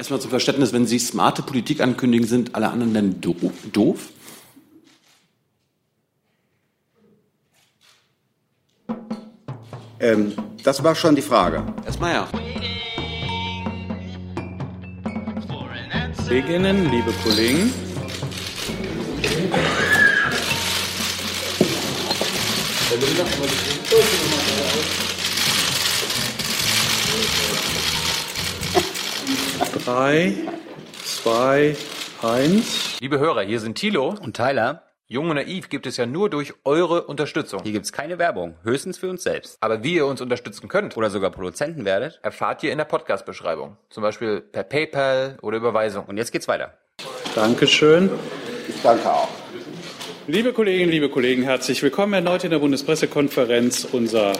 Erstmal zum Verständnis, wenn Sie smarte Politik ankündigen, sind alle anderen dann doof? Ähm, das war schon die Frage. Erstmal ja. Kolleginnen, liebe Kollegen. Drei, zwei, eins. Liebe Hörer, hier sind Thilo und Tyler. Jung und Naiv gibt es ja nur durch eure Unterstützung. Hier gibt es keine Werbung, höchstens für uns selbst. Aber wie ihr uns unterstützen könnt oder sogar Produzenten werdet, erfahrt ihr in der Podcast-Beschreibung. Zum Beispiel per PayPal oder Überweisung. Und jetzt geht's weiter. Dankeschön. Ich danke auch. Liebe Kolleginnen, liebe Kollegen, herzlich willkommen erneut in der Bundespressekonferenz. Unser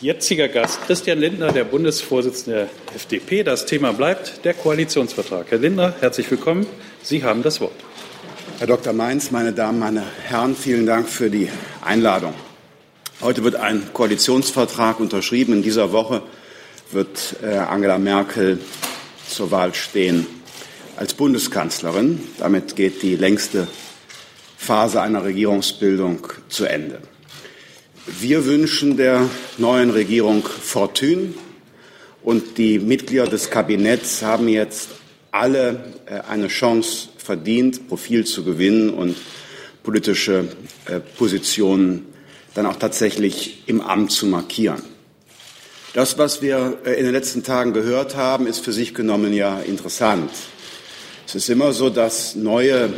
jetziger Gast Christian Lindner, der Bundesvorsitzende der FDP. Das Thema bleibt der Koalitionsvertrag. Herr Lindner, herzlich willkommen. Sie haben das Wort. Herr Dr. Mainz, meine Damen, meine Herren, vielen Dank für die Einladung. Heute wird ein Koalitionsvertrag unterschrieben. In dieser Woche wird äh, Angela Merkel zur Wahl stehen als Bundeskanzlerin. Damit geht die längste Phase einer Regierungsbildung zu Ende. Wir wünschen der neuen Regierung Fortune und die Mitglieder des Kabinetts haben jetzt alle äh, eine Chance verdient, Profil zu gewinnen und politische äh, Positionen dann auch tatsächlich im Amt zu markieren. Das, was wir äh, in den letzten Tagen gehört haben, ist für sich genommen ja interessant. Es ist immer so, dass neue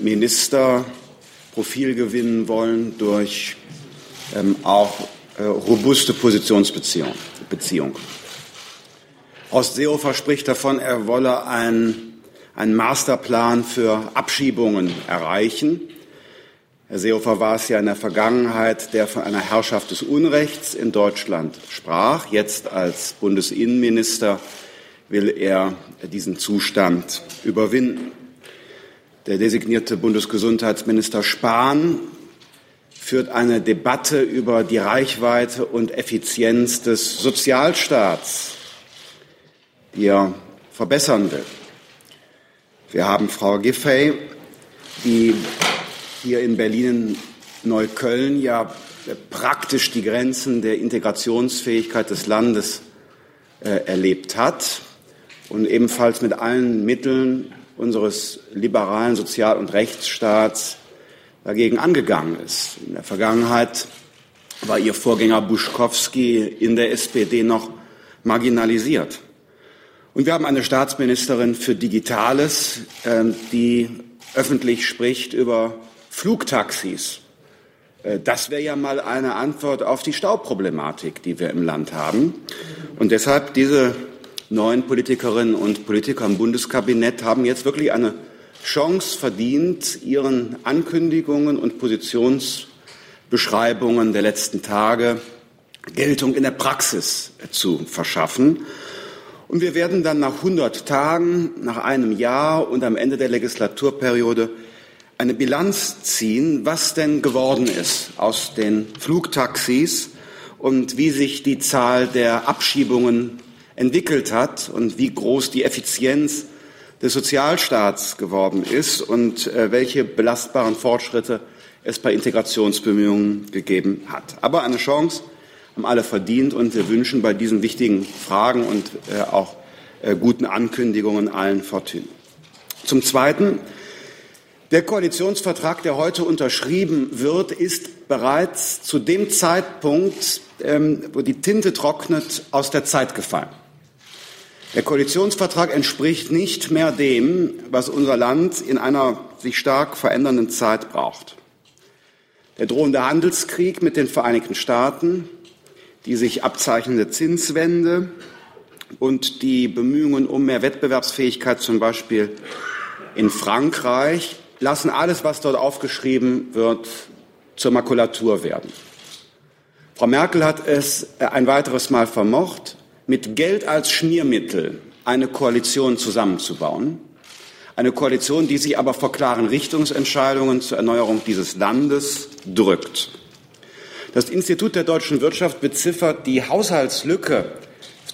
Minister Profil gewinnen wollen durch auch robuste Positionsbeziehungen. Beziehung. Horst Seehofer spricht davon, er wolle ein einen Masterplan für Abschiebungen erreichen. Herr Seehofer war es ja in der Vergangenheit, der von einer Herrschaft des Unrechts in Deutschland sprach. Jetzt als Bundesinnenminister will er diesen Zustand überwinden. Der designierte Bundesgesundheitsminister Spahn führt eine Debatte über die Reichweite und Effizienz des Sozialstaats, die er verbessern will. Wir haben Frau Giffey, die hier in Berlin Neukölln ja praktisch die Grenzen der Integrationsfähigkeit des Landes äh, erlebt hat und ebenfalls mit allen Mitteln unseres liberalen Sozial- und Rechtsstaats dagegen angegangen ist. In der Vergangenheit war ihr Vorgänger Buschkowski in der SPD noch marginalisiert. Und wir haben eine Staatsministerin für Digitales, ähm, die öffentlich spricht über Flugtaxis. Äh, das wäre ja mal eine Antwort auf die Stauproblematik, die wir im Land haben. Und deshalb diese neuen Politikerinnen und Politiker im Bundeskabinett haben jetzt wirklich eine Chance verdient, ihren Ankündigungen und Positionsbeschreibungen der letzten Tage Geltung in der Praxis zu verschaffen. Und wir werden dann nach 100 Tagen, nach einem Jahr und am Ende der Legislaturperiode eine Bilanz ziehen, was denn geworden ist aus den Flugtaxis und wie sich die Zahl der Abschiebungen entwickelt hat und wie groß die Effizienz des Sozialstaats geworden ist und äh, welche belastbaren Fortschritte es bei Integrationsbemühungen gegeben hat. Aber eine Chance, haben alle verdient und wir wünschen bei diesen wichtigen Fragen und äh, auch äh, guten Ankündigungen allen Fortune. Zum Zweiten, der Koalitionsvertrag, der heute unterschrieben wird, ist bereits zu dem Zeitpunkt, ähm, wo die Tinte trocknet, aus der Zeit gefallen. Der Koalitionsvertrag entspricht nicht mehr dem, was unser Land in einer sich stark verändernden Zeit braucht. Der drohende Handelskrieg mit den Vereinigten Staaten, die sich abzeichnende Zinswende und die Bemühungen um mehr Wettbewerbsfähigkeit, zum Beispiel in Frankreich, lassen alles, was dort aufgeschrieben wird, zur Makulatur werden. Frau Merkel hat es ein weiteres Mal vermocht, mit Geld als Schmiermittel eine Koalition zusammenzubauen. Eine Koalition, die sich aber vor klaren Richtungsentscheidungen zur Erneuerung dieses Landes drückt. Das Institut der deutschen Wirtschaft beziffert die Haushaltslücke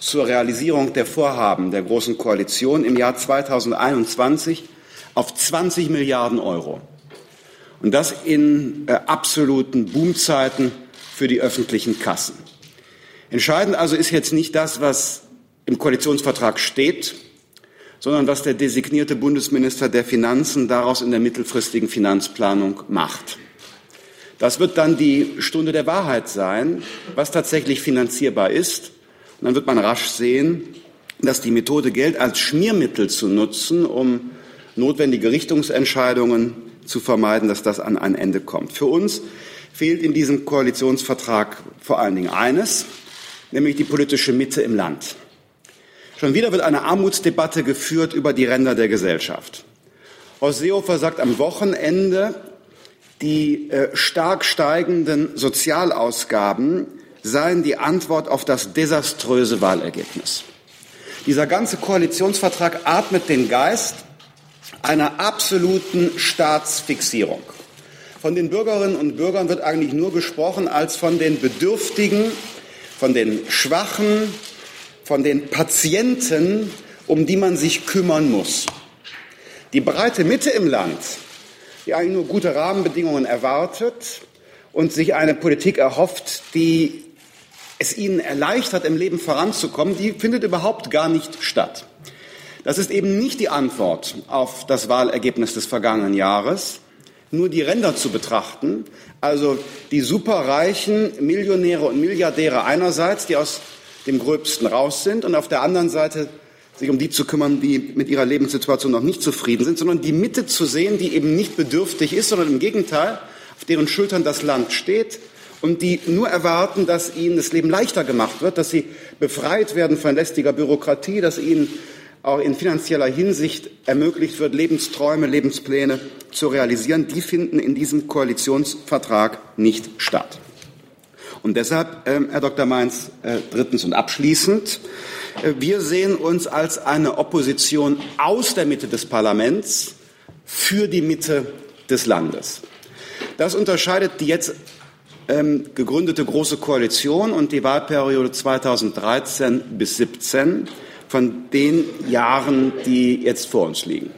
zur Realisierung der Vorhaben der Großen Koalition im Jahr 2021 auf 20 Milliarden Euro. Und das in äh, absoluten Boomzeiten für die öffentlichen Kassen. Entscheidend also ist jetzt nicht das, was im Koalitionsvertrag steht, sondern was der designierte Bundesminister der Finanzen daraus in der mittelfristigen Finanzplanung macht. Das wird dann die Stunde der Wahrheit sein, was tatsächlich finanzierbar ist. Und dann wird man rasch sehen, dass die Methode, Geld als Schmiermittel zu nutzen, um notwendige Richtungsentscheidungen zu vermeiden, dass das an ein Ende kommt. Für uns fehlt in diesem Koalitionsvertrag vor allen Dingen eines, nämlich die politische Mitte im Land. Schon wieder wird eine Armutsdebatte geführt über die Ränder der Gesellschaft. Horst Seehofer sagt am Wochenende, die äh, stark steigenden Sozialausgaben seien die Antwort auf das desaströse Wahlergebnis. Dieser ganze Koalitionsvertrag atmet den Geist einer absoluten Staatsfixierung. Von den Bürgerinnen und Bürgern wird eigentlich nur gesprochen als von den Bedürftigen, von den Schwachen, von den Patienten, um die man sich kümmern muss. Die breite Mitte im Land, die eigentlich nur gute Rahmenbedingungen erwartet und sich eine Politik erhofft, die es ihnen erleichtert, im Leben voranzukommen, die findet überhaupt gar nicht statt. Das ist eben nicht die Antwort auf das Wahlergebnis des vergangenen Jahres, nur die Ränder zu betrachten, also die superreichen Millionäre und Milliardäre einerseits, die aus dem Gröbsten raus sind und auf der anderen Seite sich um die zu kümmern, die mit ihrer Lebenssituation noch nicht zufrieden sind, sondern die Mitte zu sehen, die eben nicht bedürftig ist, sondern im Gegenteil, auf deren Schultern das Land steht und die nur erwarten, dass ihnen das Leben leichter gemacht wird, dass sie befreit werden von lästiger Bürokratie, dass ihnen auch in finanzieller Hinsicht ermöglicht wird, Lebensträume, Lebenspläne zu realisieren, die finden in diesem Koalitionsvertrag nicht statt. Und deshalb, äh, Herr Dr. Mainz, äh, drittens und abschließend, äh, wir sehen uns als eine Opposition aus der Mitte des Parlaments für die Mitte des Landes. Das unterscheidet die jetzt ähm, gegründete Große Koalition und die Wahlperiode 2013 bis 2017 von den Jahren, die jetzt vor uns liegen.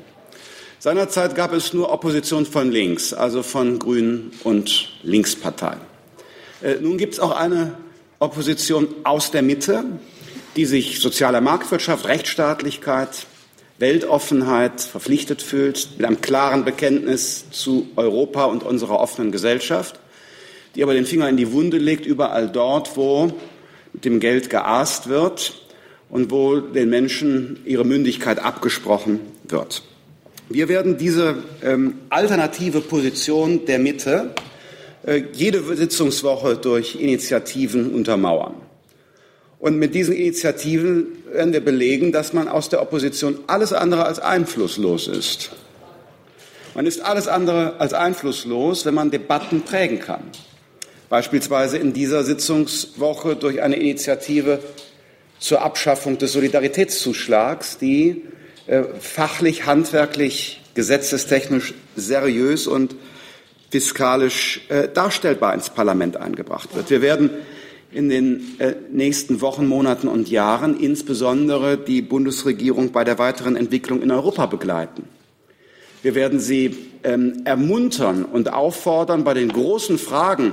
Seinerzeit gab es nur Opposition von links, also von Grünen und Linksparteien. Äh, nun gibt es auch eine Opposition aus der Mitte, die sich sozialer Marktwirtschaft, Rechtsstaatlichkeit, Weltoffenheit verpflichtet fühlt, mit einem klaren Bekenntnis zu Europa und unserer offenen Gesellschaft, die aber den Finger in die Wunde legt, überall dort, wo mit dem Geld geaßt wird und wo den Menschen ihre Mündigkeit abgesprochen wird. Wir werden diese ähm, alternative Position der Mitte äh, jede Sitzungswoche durch Initiativen untermauern. Und mit diesen Initiativen werden wir belegen, dass man aus der Opposition alles andere als einflusslos ist. Man ist alles andere als einflusslos, wenn man Debatten prägen kann. Beispielsweise in dieser Sitzungswoche durch eine Initiative zur Abschaffung des Solidaritätszuschlags, die äh, fachlich, handwerklich, gesetzestechnisch seriös und fiskalisch äh, darstellbar ins Parlament eingebracht wird. Wir werden in den äh, nächsten Wochen, Monaten und Jahren insbesondere die Bundesregierung bei der weiteren Entwicklung in Europa begleiten. Wir werden sie ähm, ermuntern und auffordern, bei den großen Fragen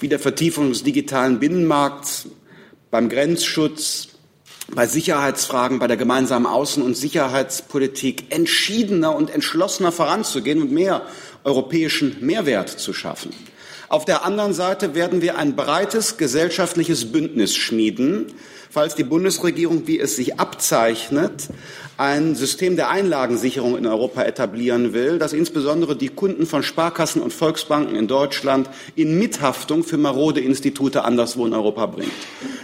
wie der Vertiefung des digitalen Binnenmarkts, beim Grenzschutz, bei Sicherheitsfragen, bei der gemeinsamen Außen- und Sicherheitspolitik entschiedener und entschlossener voranzugehen und mehr europäischen Mehrwert zu schaffen. Auf der anderen Seite werden wir ein breites gesellschaftliches Bündnis schmieden, falls die Bundesregierung, wie es sich abzeichnet, ein System der Einlagensicherung in Europa etablieren will, das insbesondere die Kunden von Sparkassen und Volksbanken in Deutschland in Mithaftung für marode Institute anderswo in Europa bringt.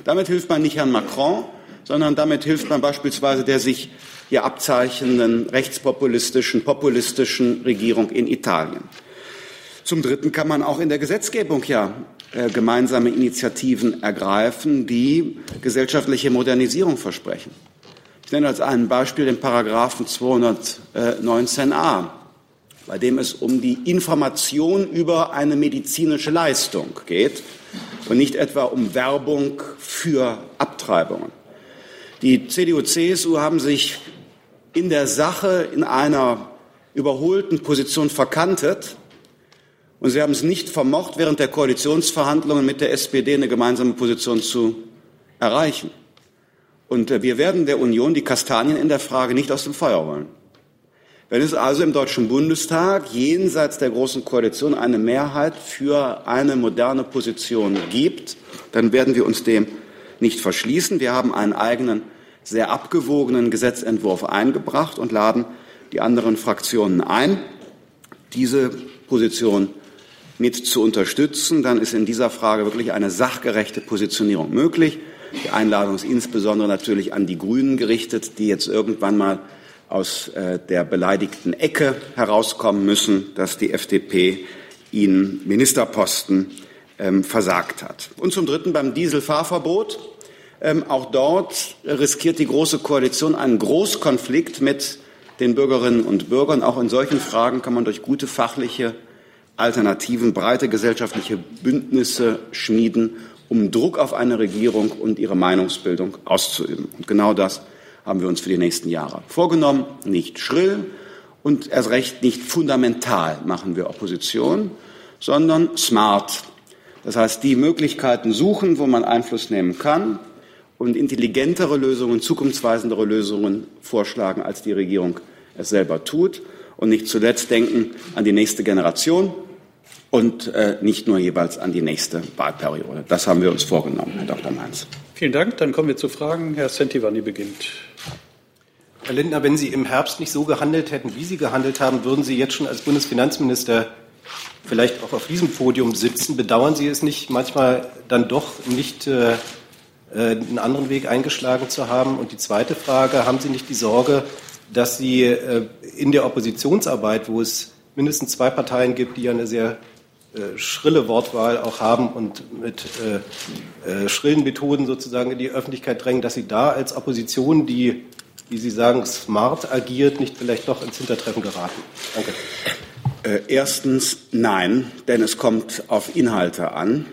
Damit hilft man nicht Herrn Macron, sondern damit hilft man beispielsweise der sich hier abzeichnenden rechtspopulistischen, populistischen Regierung in Italien. Zum Dritten kann man auch in der Gesetzgebung ja äh, gemeinsame Initiativen ergreifen, die gesellschaftliche Modernisierung versprechen. Ich nenne als ein Beispiel den Paragraphen 219a, bei dem es um die Information über eine medizinische Leistung geht und nicht etwa um Werbung für Abtreibungen. Die CDU-CSU haben sich in der Sache in einer überholten Position verkantet. Und sie haben es nicht vermocht, während der Koalitionsverhandlungen mit der SPD eine gemeinsame Position zu erreichen. Und äh, wir werden der Union die Kastanien in der Frage nicht aus dem Feuer holen. Wenn es also im Deutschen Bundestag jenseits der Großen Koalition eine Mehrheit für eine moderne Position gibt, dann werden wir uns dem nicht verschließen. Wir haben einen eigenen, sehr abgewogenen Gesetzentwurf eingebracht und laden die anderen Fraktionen ein, diese Position mit zu unterstützen. Dann ist in dieser Frage wirklich eine sachgerechte Positionierung möglich. Die Einladung ist insbesondere natürlich an die Grünen gerichtet, die jetzt irgendwann mal aus äh, der beleidigten Ecke herauskommen müssen, dass die FDP ihnen Ministerposten ähm, versagt hat. Und zum Dritten beim Dieselfahrverbot. Ähm, auch dort riskiert die Große Koalition einen Großkonflikt mit den Bürgerinnen und Bürgern. Auch in solchen Fragen kann man durch gute fachliche Alternativen, breite gesellschaftliche Bündnisse schmieden, um Druck auf eine Regierung und ihre Meinungsbildung auszuüben. Und genau das haben wir uns für die nächsten Jahre vorgenommen. Nicht schrill und erst recht nicht fundamental machen wir Opposition, sondern smart. Das heißt, die Möglichkeiten suchen, wo man Einfluss nehmen kann und intelligentere Lösungen, zukunftsweisendere Lösungen vorschlagen, als die Regierung es selber tut. Und nicht zuletzt denken an die nächste Generation und äh, nicht nur jeweils an die nächste Wahlperiode. Das haben wir uns vorgenommen, Herr Dr. Mainz. Vielen Dank. Dann kommen wir zu Fragen. Herr Sentivanni beginnt. Herr Lindner, wenn Sie im Herbst nicht so gehandelt hätten, wie Sie gehandelt haben, würden Sie jetzt schon als Bundesfinanzminister vielleicht auch auf diesem Podium sitzen. Bedauern Sie es nicht, manchmal dann doch nicht äh, einen anderen Weg eingeschlagen zu haben? Und die zweite Frage, haben Sie nicht die Sorge, dass Sie äh, in der Oppositionsarbeit, wo es mindestens zwei Parteien gibt, die ja eine sehr äh, schrille Wortwahl auch haben und mit äh, äh, schrillen Methoden sozusagen in die Öffentlichkeit drängen, dass Sie da als Opposition, die wie Sie sagen, smart agiert, nicht vielleicht doch ins Hintertreffen geraten? Danke. Äh, erstens nein, denn es kommt auf Inhalte an.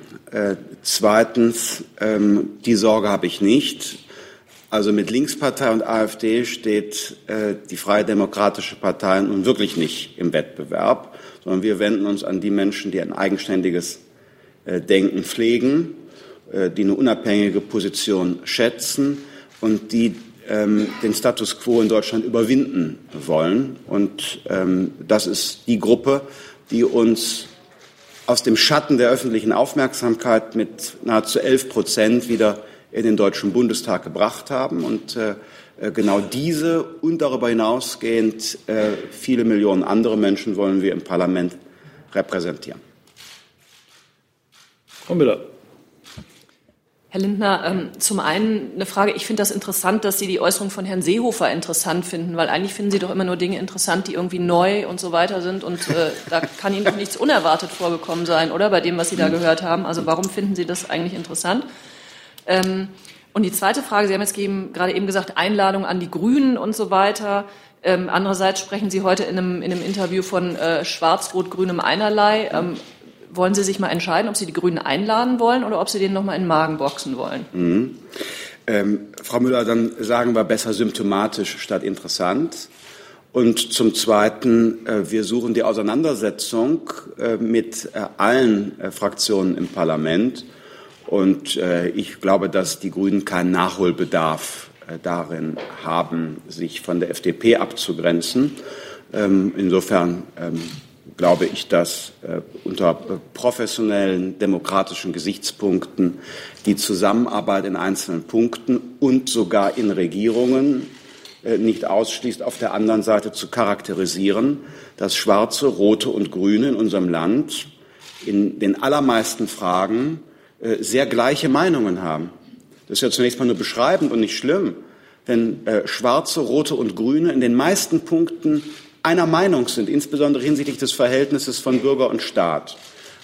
Zweitens, ähm, die Sorge habe ich nicht. Also mit Linkspartei und AfD steht äh, die Freie Demokratische Partei nun wirklich nicht im Wettbewerb, sondern wir wenden uns an die Menschen, die ein eigenständiges äh, Denken pflegen, äh, die eine unabhängige Position schätzen und die ähm, den Status quo in Deutschland überwinden wollen. Und ähm, das ist die Gruppe, die uns aus dem Schatten der öffentlichen Aufmerksamkeit mit nahezu 11 Prozent wieder in den Deutschen Bundestag gebracht haben. Und äh, äh, genau diese und darüber hinausgehend äh, viele Millionen andere Menschen wollen wir im Parlament repräsentieren. Frau Müller. Herr Lindner, ähm, zum einen eine Frage. Ich finde das interessant, dass Sie die Äußerung von Herrn Seehofer interessant finden, weil eigentlich finden Sie doch immer nur Dinge interessant, die irgendwie neu und so weiter sind. Und äh, da kann Ihnen doch nichts unerwartet vorgekommen sein, oder? Bei dem, was Sie da gehört haben. Also warum finden Sie das eigentlich interessant? Ähm, und die zweite Frage, Sie haben jetzt eben, gerade eben gesagt, Einladung an die Grünen und so weiter. Ähm, andererseits sprechen Sie heute in einem, in einem Interview von äh, schwarz-rot-grünem Einerlei. Ähm, wollen Sie sich mal entscheiden, ob Sie die Grünen einladen wollen oder ob Sie denen noch mal in den Magen boxen wollen? Mhm. Ähm, Frau Müller, dann sagen wir besser symptomatisch statt interessant. Und zum Zweiten, äh, wir suchen die Auseinandersetzung äh, mit äh, allen äh, Fraktionen im Parlament. Und äh, ich glaube, dass die Grünen keinen Nachholbedarf äh, darin haben, sich von der FDP abzugrenzen. Ähm, insofern ähm, glaube ich, dass äh, unter professionellen demokratischen Gesichtspunkten die Zusammenarbeit in einzelnen Punkten und sogar in Regierungen äh, nicht ausschließt, auf der anderen Seite zu charakterisieren, dass Schwarze, Rote und Grüne in unserem Land in den allermeisten Fragen äh, sehr gleiche Meinungen haben. Das ist ja zunächst mal nur beschreibend und nicht schlimm, wenn äh, Schwarze, Rote und Grüne in den meisten Punkten einer Meinung sind, insbesondere hinsichtlich des Verhältnisses von Bürger und Staat,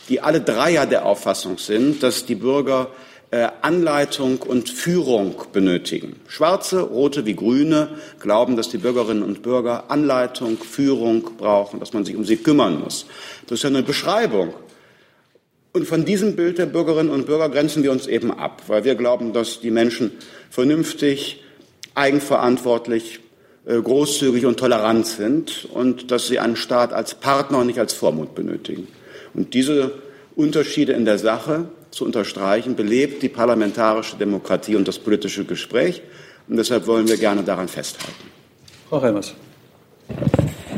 die alle Dreier der Auffassung sind, dass die Bürger äh, Anleitung und Führung benötigen. Schwarze, rote wie Grüne glauben, dass die Bürgerinnen und Bürger Anleitung, Führung brauchen, dass man sich um sie kümmern muss. Das ist ja eine Beschreibung. Und von diesem Bild der Bürgerinnen und Bürger grenzen wir uns eben ab, weil wir glauben, dass die Menschen vernünftig eigenverantwortlich, großzügig und tolerant sind und dass sie einen Staat als Partner und nicht als Vormund benötigen. Und diese Unterschiede in der Sache zu unterstreichen, belebt die parlamentarische Demokratie und das politische Gespräch. Und deshalb wollen wir gerne daran festhalten. Frau Reimers.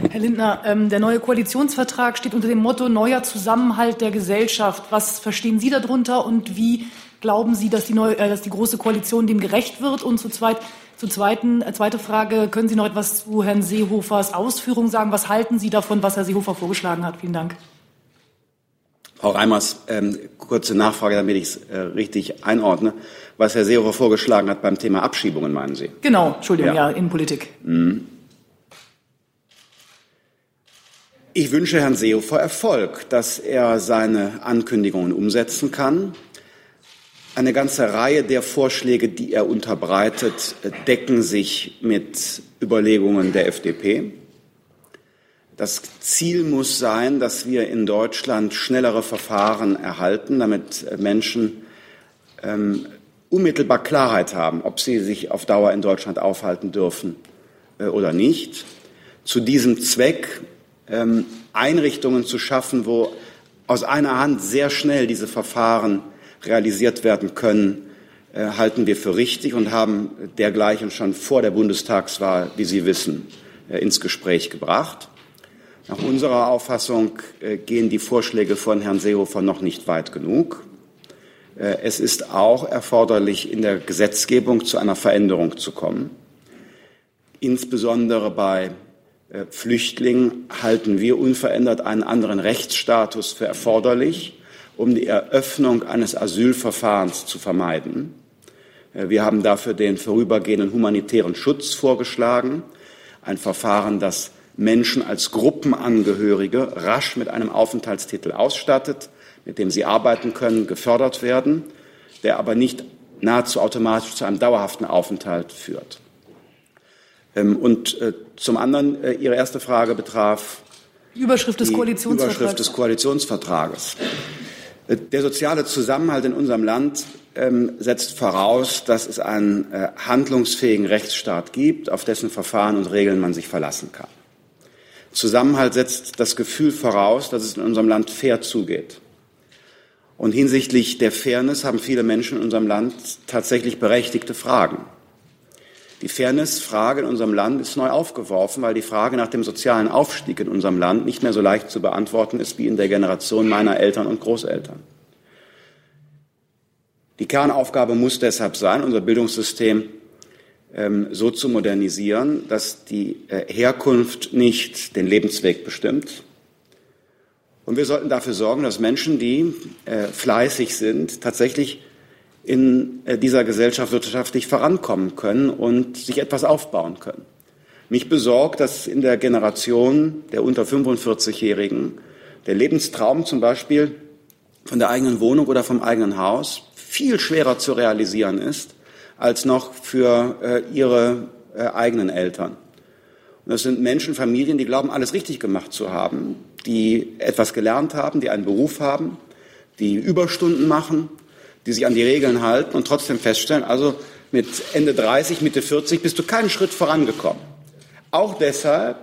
Herr Lindner, ähm, der neue Koalitionsvertrag steht unter dem Motto neuer Zusammenhalt der Gesellschaft. Was verstehen Sie darunter und wie glauben Sie, dass die, neue, äh, dass die Große Koalition dem gerecht wird? Und zu zweit, zur zweiten, äh, zweite Frage, können Sie noch etwas zu Herrn Seehofers Ausführungen sagen? Was halten Sie davon, was Herr Seehofer vorgeschlagen hat? Vielen Dank. Frau Reimers, ähm, kurze Nachfrage, damit ich es äh, richtig einordne. Was Herr Seehofer vorgeschlagen hat beim Thema Abschiebungen, meinen Sie? Genau, Entschuldigung, ja, ja Innenpolitik. Mhm. Ich wünsche Herrn Seehofer Erfolg, dass er seine Ankündigungen umsetzen kann. Eine ganze Reihe der Vorschläge, die er unterbreitet, decken sich mit Überlegungen der FDP. Das Ziel muss sein, dass wir in Deutschland schnellere Verfahren erhalten, damit Menschen ähm, unmittelbar Klarheit haben, ob sie sich auf Dauer in Deutschland aufhalten dürfen äh, oder nicht. Zu diesem Zweck ähm, Einrichtungen zu schaffen, wo aus einer Hand sehr schnell diese Verfahren realisiert werden können, äh, halten wir für richtig und haben dergleichen schon vor der Bundestagswahl, wie Sie wissen, äh, ins Gespräch gebracht. Nach unserer Auffassung äh, gehen die Vorschläge von Herrn Seehofer noch nicht weit genug. Es ist auch erforderlich, in der Gesetzgebung zu einer Veränderung zu kommen. Insbesondere bei Flüchtlingen halten wir unverändert einen anderen Rechtsstatus für erforderlich, um die Eröffnung eines Asylverfahrens zu vermeiden. Äh, wir haben dafür den vorübergehenden humanitären Schutz vorgeschlagen, ein Verfahren, das Menschen als Gruppenangehörige rasch mit einem Aufenthaltstitel ausstattet, mit dem sie arbeiten können, gefördert werden, der aber nicht nahezu automatisch zu einem dauerhaften Aufenthalt führt. Ähm, und äh, zum anderen, äh, Ihre erste Frage betraf die Überschrift des, Koalitionsvertrages. Überschrift des Koalitionsvertrages. Äh, der soziale Zusammenhalt in unserem Land ähm, setzt voraus, dass es einen handlungsfähigen Rechtsstaat gibt, auf dessen Verfahren und Regeln man sich verlassen kann. Zusammenhalt setzt das Gefühl voraus, dass es in unserem Land fair zugeht. Und hinsichtlich der Fairness haben viele Menschen in unserem Land tatsächlich berechtigte Fragen. Die Fairness-Frage in unserem Land ist neu aufgeworfen, weil die Frage nach dem sozialen Aufstieg in unserem Land nicht mehr so leicht zu beantworten ist wie in der Generation meiner Eltern und Großeltern. Die Kernaufgabe muss deshalb sein, unser Bildungssystem ähm, so zu modernisieren, dass die äh, Herkunft nicht den Lebensweg bestimmt. Und wir sollten dafür sorgen, dass Menschen, die äh, fleißig sind, tatsächlich in äh, dieser Gesellschaft wirtschaftlich vorankommen können und sich etwas aufbauen können. Mich besorgt, dass in der Generation der unter 45-Jährigen der Lebenstraum zum Beispiel von der eigenen Wohnung oder vom eigenen Haus viel schwerer zu realisieren ist als noch für äh, ihre äh, eigenen Eltern. Und das sind Menschen, Familien, die glauben, alles richtig gemacht zu haben, die etwas gelernt haben, die einen Beruf haben, die Überstunden machen, die sich an die Regeln halten und trotzdem feststellen, also mit Ende 30, Mitte 40 bist du keinen Schritt vorangekommen. Auch deshalb,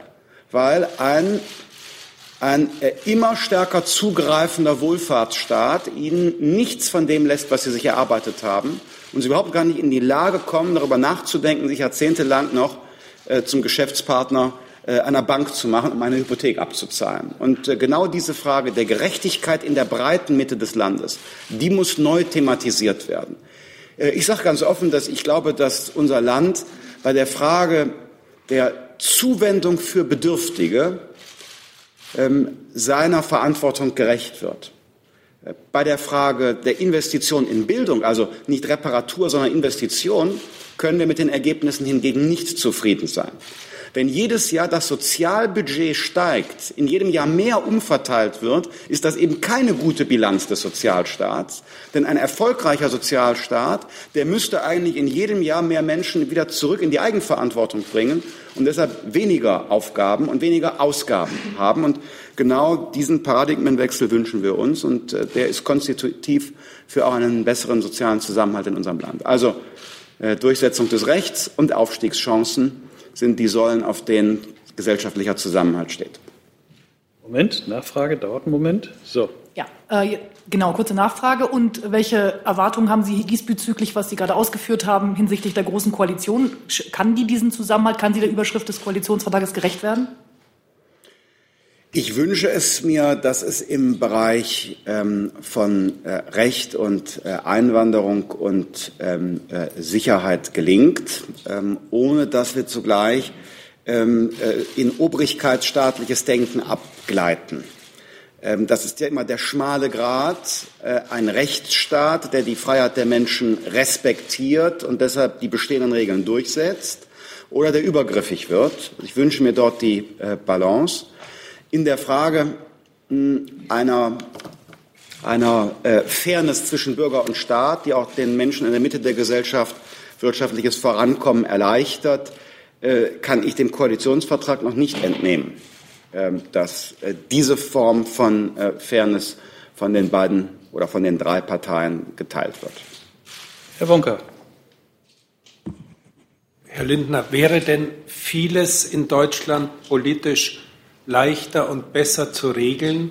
weil ein, ein äh, immer stärker zugreifender Wohlfahrtsstaat ihnen nichts von dem lässt, was sie sich erarbeitet haben und sie überhaupt gar nicht in die Lage kommen, darüber nachzudenken, sich jahrzehntelang noch äh, zum Geschäftspartner einer Bank zu machen, um eine Hypothek abzuzahlen. Und äh, genau diese Frage der Gerechtigkeit in der breiten Mitte des Landes, die muss neu thematisiert werden. Äh, ich sage ganz offen, dass ich glaube, dass unser Land bei der Frage der Zuwendung für Bedürftige ähm, seiner Verantwortung gerecht wird. Bei der Frage der Investition in Bildung, also nicht Reparatur, sondern Investition, können wir mit den Ergebnissen hingegen nicht zufrieden sein. Wenn jedes Jahr das Sozialbudget steigt, in jedem Jahr mehr umverteilt wird, ist das eben keine gute Bilanz des Sozialstaats. Denn ein erfolgreicher Sozialstaat, der müsste eigentlich in jedem Jahr mehr Menschen wieder zurück in die Eigenverantwortung bringen und deshalb weniger Aufgaben und weniger Ausgaben haben. Und genau diesen Paradigmenwechsel wünschen wir uns und äh, der ist konstitutiv für auch einen besseren sozialen Zusammenhalt in unserem Land. Also Äh, Durchsetzung des Rechts und Aufstiegschancen sind die Säulen, auf denen gesellschaftlicher Zusammenhalt steht. Moment, Nachfrage dauert einen Moment. So. Ja, äh, genau, kurze Nachfrage. Und welche Erwartungen haben Sie diesbezüglich, was Sie gerade ausgeführt haben, hinsichtlich der Großen Koalition? Kann die diesen Zusammenhalt, kann sie der Überschrift des Koalitionsvertrages gerecht werden? Ich wünsche es mir, dass es im Bereich ähm, von äh, Recht und äh, Einwanderung und ähm, äh, Sicherheit gelingt, ähm, ohne dass wir zugleich ähm, äh, in obrigkeitsstaatliches Denken abgleiten. Ähm, das ist ja immer der schmale Grat, äh, ein Rechtsstaat, der die Freiheit der Menschen respektiert und deshalb die bestehenden Regeln durchsetzt, oder der übergriffig wird. Ich wünsche mir dort die äh, Balance in der Frage hm, einer, einer äh, Fairness zwischen Bürger und Staat, die auch den Menschen in der Mitte der Gesellschaft wirtschaftliches Vorankommen erleichtert, äh, kann ich dem Koalitionsvertrag noch nicht entnehmen, äh, dass äh, diese Form von Fairness von den beiden oder von den drei Parteien geteilt wird. Herr Wonka. Herr Lindner, wäre denn vieles in Deutschland politisch leichter und besser zu regeln,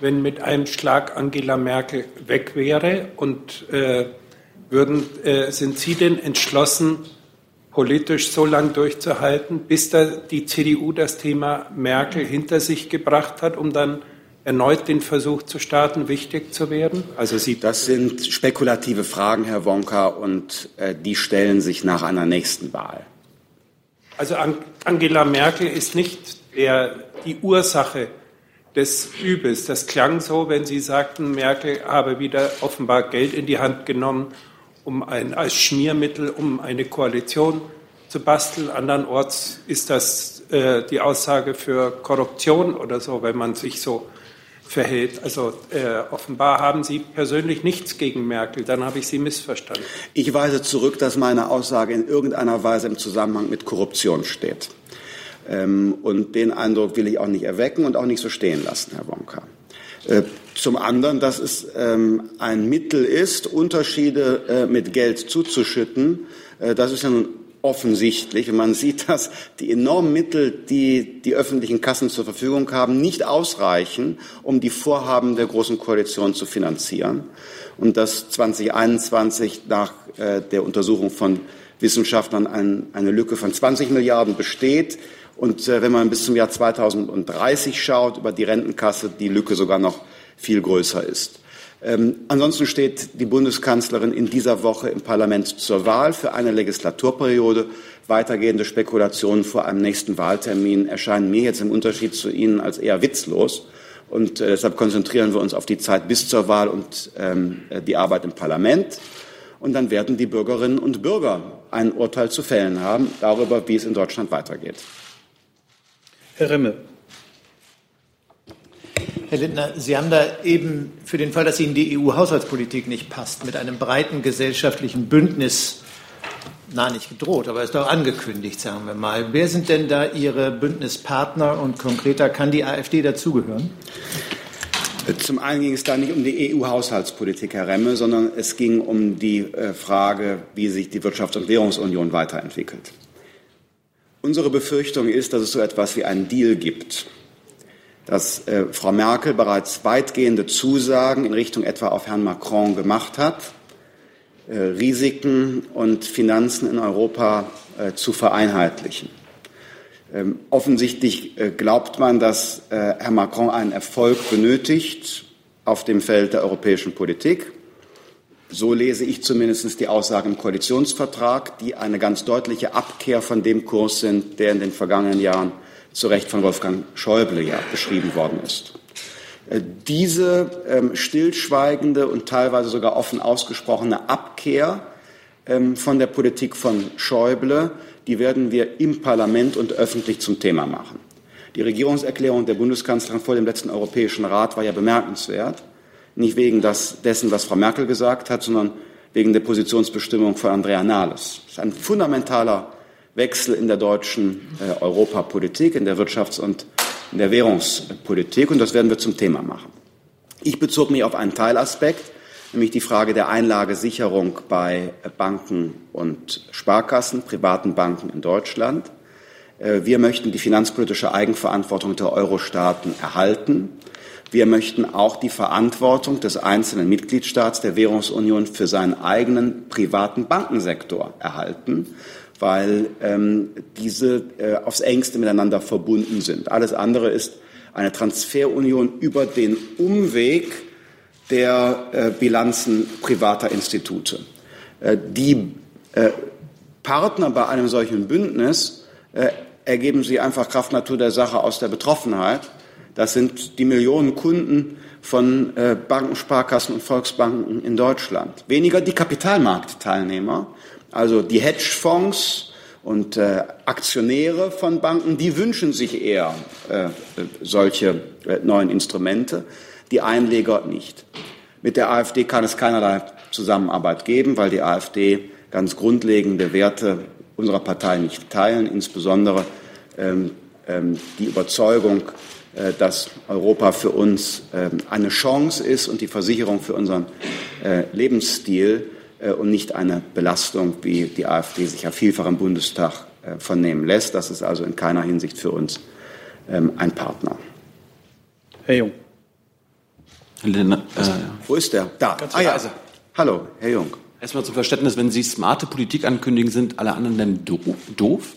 wenn mit einem Schlag Angela Merkel weg wäre? Und äh, würden, äh, sind Sie denn entschlossen, politisch so lange durchzuhalten, bis da die CDU das Thema Merkel hinter sich gebracht hat, um dann erneut den Versuch zu starten, wichtig zu werden? Also Sie das sind spekulative Fragen, Herr Wonka, und äh, die stellen sich nach einer nächsten Wahl. Also Angela Merkel ist nicht der, die Ursache des Übels. Das klang so, wenn Sie sagten, Merkel habe wieder offenbar Geld in die Hand genommen, um ein, als Schmiermittel, um eine Koalition zu basteln. Andernorts ist das äh, die Aussage für Korruption oder so, wenn man sich so verhält. Also äh, offenbar haben Sie persönlich nichts gegen Merkel. Dann habe ich Sie missverstanden. Ich weise zurück, dass meine Aussage in irgendeiner Weise im Zusammenhang mit Korruption steht. Ähm, und den Eindruck will ich auch nicht erwecken und auch nicht so stehen lassen, Herr Wonka. Äh, zum anderen, dass es ähm, ein Mittel ist, Unterschiede äh, mit Geld zuzuschütten. Äh, das ist ja nun offensichtlich. Und man sieht, dass die enormen Mittel, die die öffentlichen Kassen zur Verfügung haben, nicht ausreichen, um die Vorhaben der Großen Koalition zu finanzieren. Und dass 2021 nach der Untersuchung von Wissenschaftlern eine Lücke von 20 Milliarden besteht, und äh, wenn man bis zum Jahr 2030 schaut, über die Rentenkasse die Lücke sogar noch viel größer ist. Ähm, ansonsten steht die Bundeskanzlerin in dieser Woche im Parlament zur Wahl für eine Legislaturperiode. Weitergehende Spekulationen vor einem nächsten Wahltermin erscheinen mir jetzt im Unterschied zu Ihnen als eher witzlos. Und äh, deshalb konzentrieren wir uns auf die Zeit bis zur Wahl und ähm, die Arbeit im Parlament. Und dann werden die Bürgerinnen und Bürger ein Urteil zu fällen haben darüber, wie es in Deutschland weitergeht. Herr Remme. Herr Lindner, Sie haben da eben für den Fall, dass Ihnen die EU-Haushaltspolitik nicht passt, mit einem breiten gesellschaftlichen Bündnis, na nicht gedroht, aber ist doch angekündigt, sagen wir mal. Wer sind denn da Ihre Bündnispartner und konkreter kann die AfD dazugehören? Zum einen ging es da nicht um die EU-Haushaltspolitik, Herr Remme, sondern es ging um die äh, Frage, wie sich die Wirtschafts- und Währungsunion weiterentwickelt. Unsere Befürchtung ist, dass es so etwas wie einen Deal gibt, dass äh, Frau Merkel bereits weitgehende Zusagen in Richtung etwa auf Herrn Macron gemacht hat, äh, Risiken und Finanzen in Europa äh, zu vereinheitlichen. Ähm, offensichtlich äh, glaubt man, dass äh, Herr Macron einen Erfolg benötigt auf dem Feld der europäischen Politik. So lese ich zumindest die Aussagen im Koalitionsvertrag, die eine ganz deutliche Abkehr von dem Kurs sind, der in den vergangenen Jahren zu Recht von Wolfgang Schäuble ja beschrieben worden ist. Äh, diese ähm, stillschweigende und teilweise sogar offen ausgesprochene Abkehr ähm, von der Politik von Schäuble, die werden wir im Parlament und öffentlich zum Thema machen. Die Regierungserklärung der Bundeskanzlerin vor dem letzten Europäischen Rat war ja bemerkenswert. Nicht wegen das, dessen, was Frau Merkel gesagt hat, sondern wegen der Positionsbestimmung von Andrea Nahles. Das ist ein fundamentaler Wechsel in der deutschen äh, Europapolitik, in der Wirtschafts- und in der Währungspolitik. Und das werden wir zum Thema machen. Ich bezog mich auf einen Teilaspekt, nämlich die Frage der Einlagesicherung bei Banken und Sparkassen, privaten Banken in Deutschland. Äh, wir möchten die finanzpolitische Eigenverantwortung der Euro-Staaten erhalten. Wir möchten auch die Verantwortung des einzelnen Mitgliedstaats der Währungsunion für seinen eigenen privaten Bankensektor erhalten, weil ähm, diese äh, aufs engste miteinander verbunden sind. Alles andere ist eine Transferunion über den Umweg der äh, Bilanzen privater Institute. Äh, die äh, Partner bei einem solchen Bündnis äh, ergeben sie einfach Kraft Natur der Sache aus der Betroffenheit. Das sind die Millionen Kunden von äh, Banken, Sparkassen und Volksbanken in Deutschland. Weniger die Kapitalmarktteilnehmer, also die Hedgefonds und äh, Aktionäre von Banken, die wünschen sich eher äh, solche neuen Instrumente, die Einleger nicht. Mit der AfD kann es keinerlei Zusammenarbeit geben, weil die AfD ganz grundlegende Werte unserer Partei nicht teilen, insbesondere ähm, ähm, die Überzeugung, dass Europa für uns äh, eine Chance ist und die Versicherung für unseren äh, Lebensstil äh, und nicht eine Belastung, wie die AfD sich ja vielfach im Bundestag äh, vernehmen lässt. Das ist also in keiner Hinsicht für uns ähm, ein Partner. Herr Jung. Lena, äh, Wo ist der? Da. Ah ja. Hallo, Herr Jung. Erstmal zum Verständnis, wenn Sie smarte Politik ankündigen, sind alle anderen dann do doof?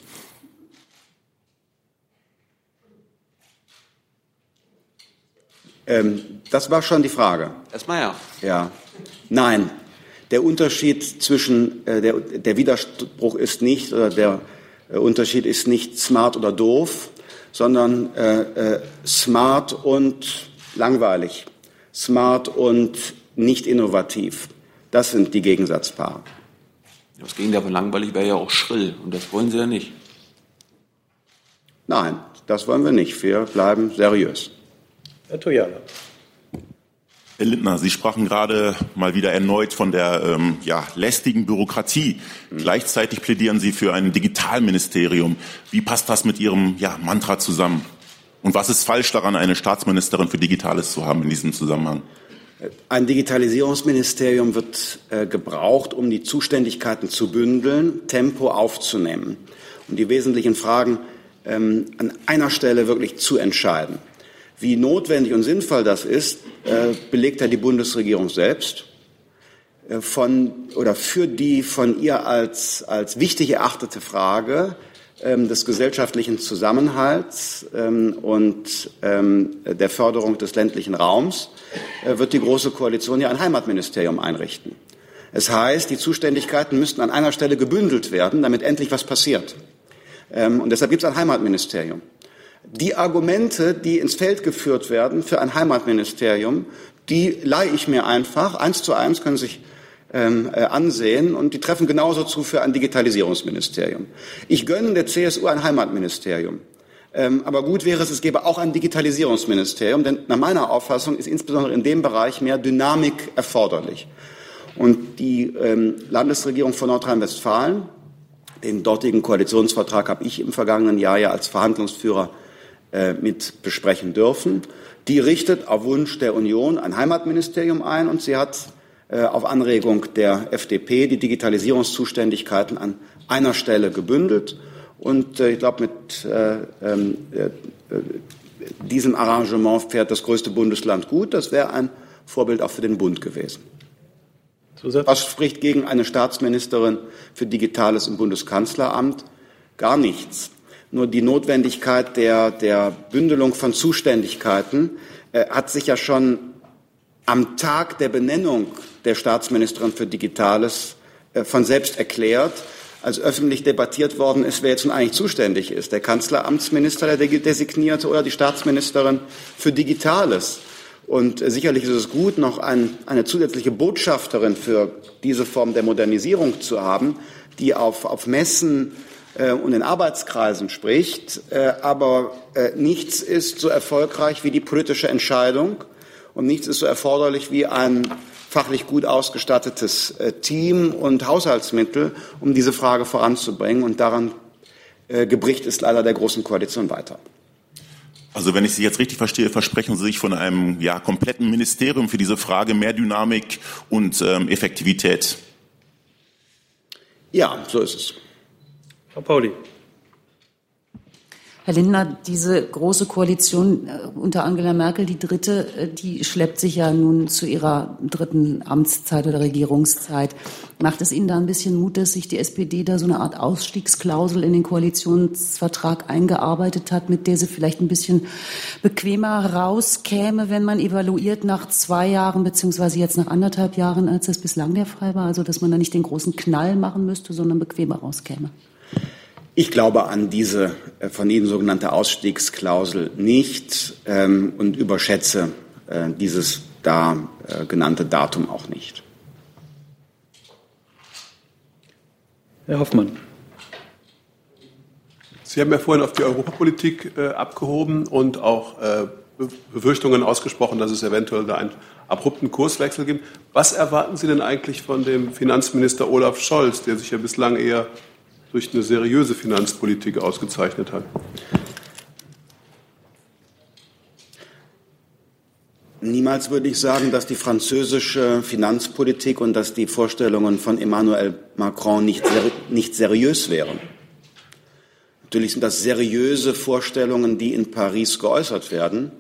Ähm, das war schon die Frage. Erstmal ja. Ja. Nein. Der Unterschied zwischen, äh, der, der Widerspruch ist nicht, oder der äh, Unterschied ist nicht smart oder doof, sondern äh, äh, smart und langweilig, smart und nicht innovativ. Das sind die Gegensatzpaare. Das Gegenteil von langweilig wäre ja auch schrill und das wollen Sie ja nicht. Nein, das wollen wir nicht. Wir bleiben seriös. Herr Tojala. Herr Lindner, Sie sprachen gerade mal wieder erneut von der ähm, ja, lästigen Bürokratie. Mhm. Gleichzeitig plädieren Sie für ein Digitalministerium. Wie passt das mit Ihrem ja, Mantra zusammen? Und was ist falsch daran, eine Staatsministerin für Digitales zu haben in diesem Zusammenhang? Ein Digitalisierungsministerium wird äh, gebraucht, um die Zuständigkeiten zu bündeln, Tempo aufzunehmen und die wesentlichen Fragen ähm, an einer Stelle wirklich zu entscheiden. Wie notwendig und sinnvoll das ist, äh, belegt ja die Bundesregierung selbst. Äh, von, oder für die von ihr als, als wichtig erachtete Frage ähm, des gesellschaftlichen Zusammenhalts ähm, und ähm, der Förderung des ländlichen Raums äh, wird die Große Koalition ja ein Heimatministerium einrichten. Es heißt, die Zuständigkeiten müssten an einer Stelle gebündelt werden, damit endlich was passiert. Ähm, und deshalb gibt es ein Heimatministerium. Die Argumente, die ins Feld geführt werden für ein Heimatministerium, die leihe ich mir einfach. Eins zu eins können sich ähm, äh, ansehen und die treffen genauso zu für ein Digitalisierungsministerium. Ich gönne der CSU ein Heimatministerium. Ähm, aber gut wäre es, es gäbe auch ein Digitalisierungsministerium, denn nach meiner Auffassung ist insbesondere in dem Bereich mehr Dynamik erforderlich. Und die ähm, Landesregierung von Nordrhein-Westfalen, den dortigen Koalitionsvertrag habe ich im vergangenen Jahr ja als Verhandlungsführer äh, mit besprechen dürfen. Die richtet auf Wunsch der Union ein Heimatministerium ein und sie hat äh, auf Anregung der FDP die Digitalisierungszuständigkeiten an einer Stelle gebündelt. Und äh, ich glaube, mit ähm, diesem Arrangement fährt das größte Bundesland gut. Das wäre ein Vorbild auch für den Bund gewesen. Was spricht gegen eine Staatsministerin für Digitales im Bundeskanzleramt? Gar nichts. Nur die Notwendigkeit der, der Bündelung von Zuständigkeiten äh, hat sich ja schon am Tag der Benennung der Staatsministerin für Digitales äh, von selbst erklärt, als öffentlich debattiert worden ist, wer jetzt nun eigentlich zuständig ist, der Kanzleramtsminister, der designierte, oder die Staatsministerin für Digitales. Und äh, sicherlich ist es gut, noch ein, eine zusätzliche Botschafterin für diese Form der Modernisierung zu haben, die auf, auf Messen und in Arbeitskreisen spricht. Äh, aber äh, nichts ist so erfolgreich wie die politische Entscheidung und nichts ist so erforderlich wie ein fachlich gut ausgestattetes äh, Team und Haushaltsmittel, um diese Frage voranzubringen. Und daran äh, gebricht ist leider der Großen Koalition weiter. Also wenn ich Sie jetzt richtig verstehe, versprechen Sie sich von einem ja, kompletten Ministerium für diese Frage mehr Dynamik und ähm, Effektivität. Ja, so ist es. Frau Pauli. Herr Lindner, diese große Koalition äh, unter Angela Merkel, die dritte, äh, die schleppt sich ja nun zu ihrer dritten Amtszeit oder Regierungszeit. Macht es Ihnen da ein bisschen Mut, dass sich die SPD da so eine Art Ausstiegsklausel in den Koalitionsvertrag eingearbeitet hat, mit der sie vielleicht ein bisschen bequemer rauskäme, wenn man evaluiert nach zwei Jahren beziehungsweise jetzt nach anderthalb Jahren, als das bislang der Fall war? Also dass man da nicht den großen Knall machen müsste, sondern bequemer rauskäme? Ich glaube an diese äh, von Ihnen sogenannte Ausstiegsklausel nicht ähm, und überschätze äh, dieses da äh, genannte Datum auch nicht. Herr Hoffmann. Sie haben ja vorhin auf die Europapolitik äh, abgehoben und auch äh, Befürchtungen ausgesprochen, dass es eventuell da einen abrupten Kurswechsel gibt. Was erwarten Sie denn eigentlich von dem Finanzminister Olaf Scholz, der sich ja bislang eher durch eine seriöse Finanzpolitik ausgezeichnet hat? Niemals würde ich sagen, dass die französische Finanzpolitik und dass die Vorstellungen von Emmanuel Macron nicht, seri nicht seriös wären. Natürlich sind das seriöse Vorstellungen, die in Paris geäußert werden,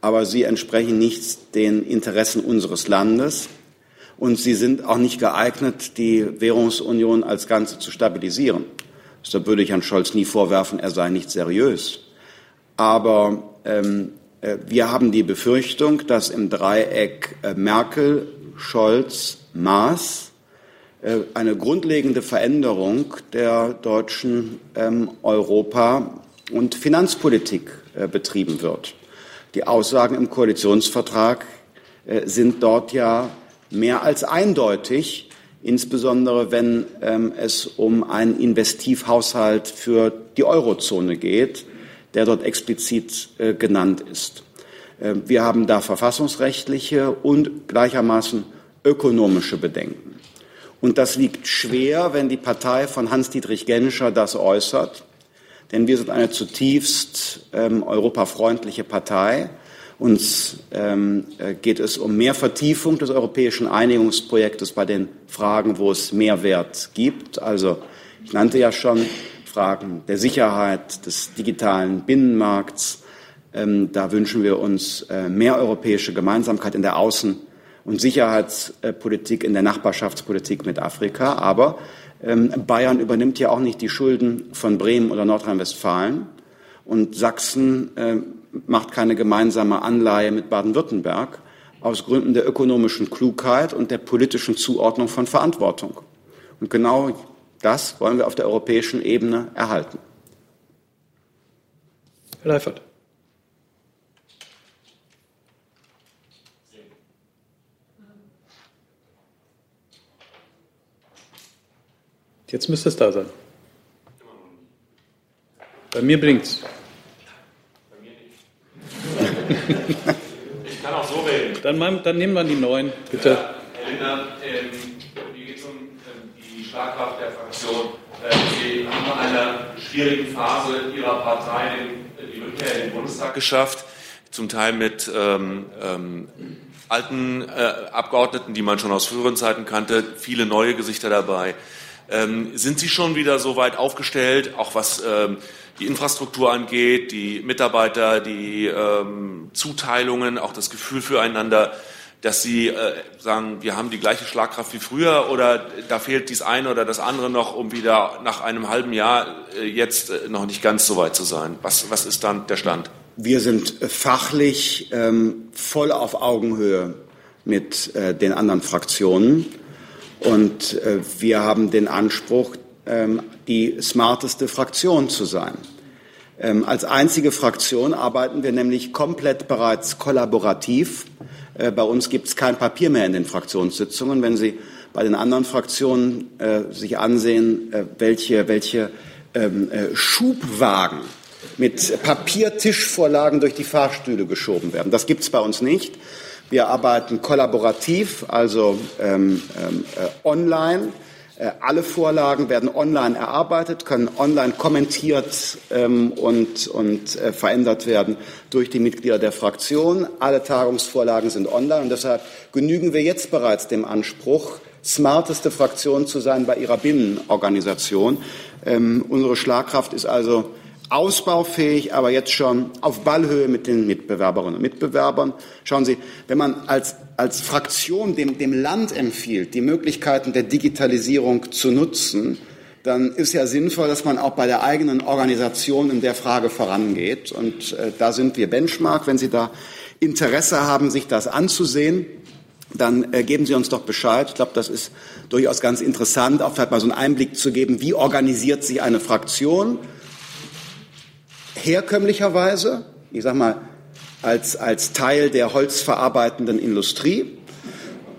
aber sie entsprechen nicht den Interessen unseres Landes und sie sind auch nicht geeignet, die Währungsunion als Ganze zu stabilisieren. Deshalb würde ich Herrn Scholz nie vorwerfen, er sei nicht seriös. Aber ähm, äh, wir haben die Befürchtung, dass im Dreieck äh, Merkel, Scholz, Maas äh, eine grundlegende Veränderung der deutschen ähm, Europa- und Finanzpolitik betrieben wird. Die Aussagen im Koalitionsvertrag sind dort ja mehr als eindeutig, insbesondere wenn ähm, es um einen Investivhaushalt für die Eurozone geht, der dort explizit äh, genannt ist. Äh, wir haben da verfassungsrechtliche und gleichermaßen ökonomische Bedenken. Und das liegt schwer, wenn die Partei von Hans-Dietrich Genscher das äußert, denn wir sind eine zutiefst ähm, europafreundliche Partei. Uns ähm, äh, geht es um mehr Vertiefung des europäischen Einigungsprojektes bei den Fragen, wo es Mehrwert gibt. Also ich nannte ja schon Fragen der Sicherheit, des digitalen Binnenmarkts. Ähm, da wünschen wir uns äh, mehr europäische Gemeinsamkeit in der Außen- und Sicherheitspolitik, in der Nachbarschaftspolitik mit Afrika. Aber ähm, Bayern übernimmt ja auch nicht die Schulden von Bremen oder Nordrhein-Westfalen. Und Sachsen äh, macht keine gemeinsame Anleihe mit Baden-Württemberg aus Gründen der ökonomischen Klugheit und der politischen Zuordnung von Verantwortung. Und genau das wollen wir auf der europäischen Ebene erhalten. Herr Leifert. Jetzt müsste es da sein. Bei mir blinkt's. Ich kann auch so reden. Dann, dann nehmen wir die neuen, bitte. Ja, Herr Lindner, ähm, mir geht es um ähm, die Schlagkraft der Fraktion. Äh, Sie haben nach einer schwierigen Phase Ihrer Partei den, die Rückkehr in den Bundestag geschafft, zum Teil mit ähm, ähm, alten äh, Abgeordneten, die man schon aus früheren Zeiten kannte, viele neue Gesichter dabei. Ähm, sind Sie schon wieder so weit aufgestellt, auch was ähm, die Infrastruktur angeht, die Mitarbeiter, die ähm, Zuteilungen, auch das Gefühl füreinander, dass Sie äh, sagen, wir haben die gleiche Schlagkraft wie früher oder da fehlt dies eine oder das andere noch, um wieder nach einem halben Jahr äh, jetzt äh, noch nicht ganz so weit zu sein? Was, was ist dann der Stand? Wir sind fachlich ähm, voll auf Augenhöhe mit äh, den anderen Fraktionen. Und äh, wir haben den Anspruch, die smarteste Fraktion zu sein. Ähm, als einzige Fraktion arbeiten wir nämlich komplett bereits kollaborativ. Äh, bei uns gibt es kein Papier mehr in den Fraktionssitzungen. Wenn Sie bei den anderen Fraktionen äh, sich ansehen, äh, welche, welche ähm, äh, Schubwagen mit Papiertischvorlagen durch die Fahrstühle geschoben werden. Das gibt es bei uns nicht. Wir arbeiten kollaborativ, also ähm, ähm, äh, online. Äh, alle Vorlagen werden online erarbeitet, können online kommentiert ähm, und, und äh, verändert werden durch die Mitglieder der Fraktion. Alle Tagungsvorlagen sind online und deshalb genügen wir jetzt bereits dem Anspruch, smarteste Fraktion zu sein bei ihrer Binnenorganisation. Ähm, unsere Schlagkraft ist also ausbaufähig, aber jetzt schon auf Ballhöhe mit den Mitbewerberinnen und Mitbewerbern. Schauen Sie, wenn man als, als Fraktion dem, dem Land empfiehlt, die Möglichkeiten der Digitalisierung zu nutzen, dann ist ja sinnvoll, dass man auch bei der eigenen Organisation in der Frage vorangeht. Und äh, da sind wir Benchmark. Wenn Sie da Interesse haben, sich das anzusehen, dann äh, geben Sie uns doch Bescheid. Ich glaube, das ist durchaus ganz interessant, auch vielleicht mal so einen Einblick zu geben, wie organisiert sich eine Fraktion herkömmlicherweise, ich sage mal, als, als Teil der holzverarbeitenden Industrie.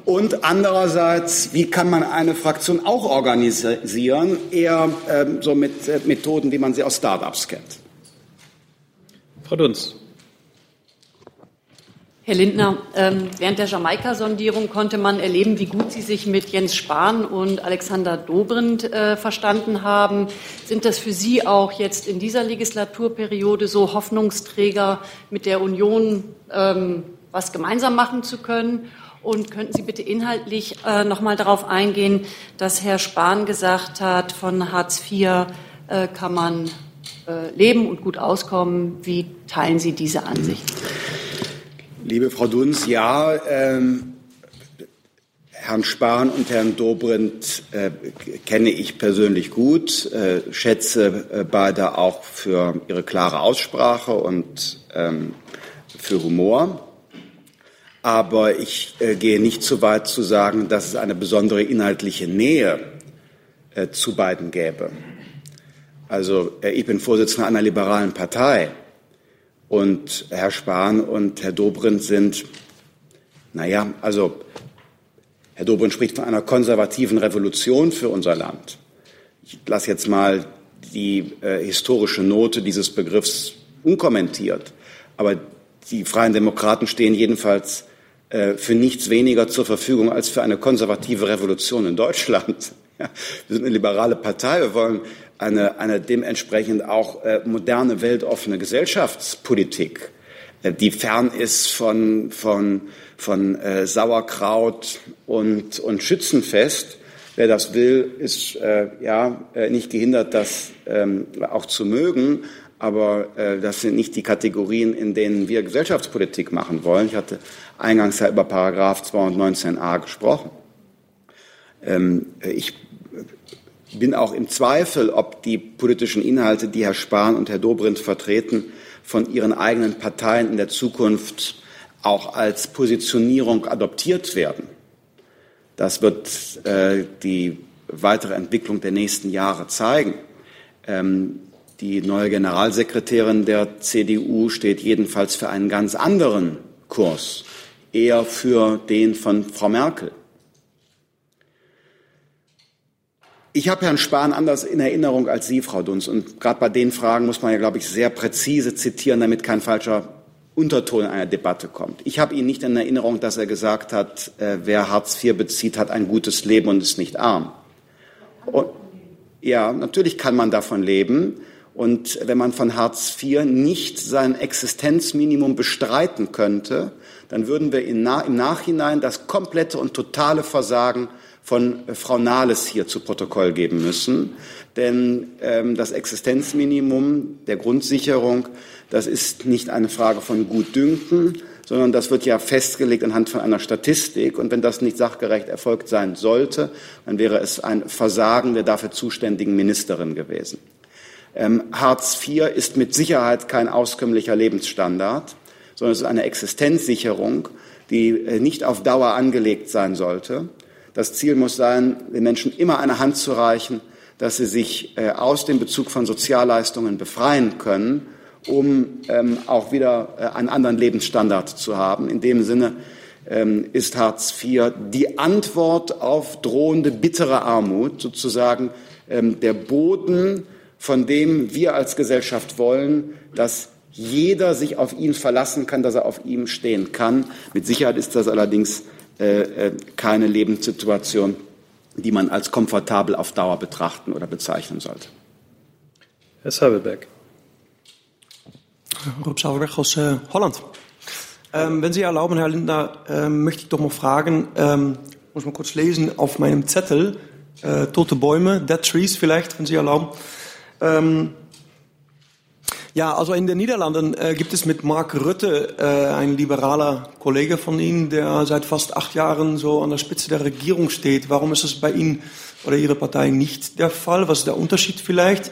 Und andererseits, wie kann man eine Fraktion auch organisieren, eher ähm, so mit äh, Methoden, wie man sie aus Startups kennt. Frau Dunz. Herr Lindner, ähm, während der Jamaika-Sondierung konnte man erleben, wie gut Sie sich mit Jens Spahn und Alexander Dobrindt äh, verstanden haben. Sind das für Sie auch jetzt in dieser Legislaturperiode so Hoffnungsträger, mit der Union ähm, was gemeinsam machen zu können? Und könnten Sie bitte inhaltlich äh, noch mal darauf eingehen, dass Herr Spahn gesagt hat, von Hartz IV äh, kann man äh, leben und gut auskommen. Wie teilen Sie diese Ansicht? Liebe Frau Dunz, ja, ähm, Herrn Spahn und Herrn Dobrindt äh, kenne ich persönlich gut, äh, schätze äh, beide auch für ihre klare Aussprache und ähm, für Humor. Aber ich äh, gehe nicht so weit zu sagen, dass es eine besondere inhaltliche Nähe äh, zu beiden gäbe. Also äh, ich bin Vorsitzender einer liberalen Partei. Und Herr Spahn und Herr Dobrindt sind, naja, also Herr Dobrindt spricht von einer konservativen Revolution für unser Land. Ich lasse jetzt mal die äh, historische Note dieses Begriffs unkommentiert. Aber die Freien Demokraten stehen jedenfalls äh, für nichts weniger zur Verfügung als für eine konservative Revolution in Deutschland. Ja, wir sind eine liberale Partei. Wir wollen eine, eine dementsprechend auch äh, moderne, weltoffene Gesellschaftspolitik, äh, die fern ist von, von, von äh, Sauerkraut und, und Schützenfest. Wer das will, ist äh, ja äh, nicht gehindert, das ähm, auch zu mögen. Aber äh, das sind nicht die Kategorien, in denen wir Gesellschaftspolitik machen wollen. Ich hatte eingangs ja über Paragraph 219a gesprochen. Ähm, ich bin auch im Zweifel, ob die politischen Inhalte, die Herr Spahn und Herr Dobrindt vertreten, von ihren eigenen Parteien in der Zukunft auch als Positionierung adoptiert werden. Das wird äh, die weitere Entwicklung der nächsten Jahre zeigen. Ähm, die neue Generalsekretärin der CDU steht jedenfalls für einen ganz anderen Kurs, eher für den von Frau Merkel. Ich habe Herrn Spahn anders in Erinnerung als Sie, Frau Dunz. Und gerade bei den Fragen muss man ja, glaube ich, sehr präzise zitieren, damit kein falscher Unterton in einer Debatte kommt. Ich habe ihn nicht in Erinnerung, dass er gesagt hat, äh, wer Hartz IV bezieht, hat ein gutes Leben und ist nicht arm. Und, ja, natürlich kann man davon leben. Und wenn man von Hartz IV nicht sein Existenzminimum bestreiten könnte, dann würden wir im Nachhinein das komplette und totale Versagen von äh, Frau Nahles hier zu Protokoll geben müssen. Denn ähm, das Existenzminimum der Grundsicherung, das ist nicht eine Frage von Gutdünken, sondern das wird ja festgelegt anhand von einer Statistik. Und wenn das nicht sachgerecht erfolgt sein sollte, dann wäre es ein Versagen der dafür zuständigen Ministerin gewesen. Ähm, Hartz IV ist mit Sicherheit kein auskömmlicher Lebensstandard, sondern es ist eine Existenzsicherung, die äh, nicht auf Dauer angelegt sein sollte. Das Ziel muss sein, den Menschen immer eine Hand zu reichen, dass sie sich äh, aus dem Bezug von Sozialleistungen befreien können, um ähm, auch wieder äh, einen anderen Lebensstandard zu haben. In dem Sinne ähm, ist Hartz IV die Antwort auf drohende bittere Armut, sozusagen ähm, der Boden, von dem wir als Gesellschaft wollen, dass jeder sich auf ihn verlassen kann, dass er auf ihm stehen kann. Mit Sicherheit ist das allerdings keine Lebenssituation, die man als komfortabel auf Dauer betrachten oder bezeichnen sollte. Herr Sabeberg. Rob Sauerberg aus äh, Holland. Ähm, wenn Sie erlauben, Herr Lindner, ähm, möchte ich doch mal fragen, ähm, muss mal kurz lesen auf meinem Zettel, äh, tote Bäume, Dead Trees vielleicht, wenn Sie erlauben. Ähm, ja, also in den Niederlanden äh, gibt es mit Mark Rutte äh, ein liberaler Kollege von Ihnen, der seit fast acht Jahren so an der Spitze der Regierung steht. Warum ist das bei Ihnen oder Ihrer Partei nicht der Fall? Was ist der Unterschied vielleicht?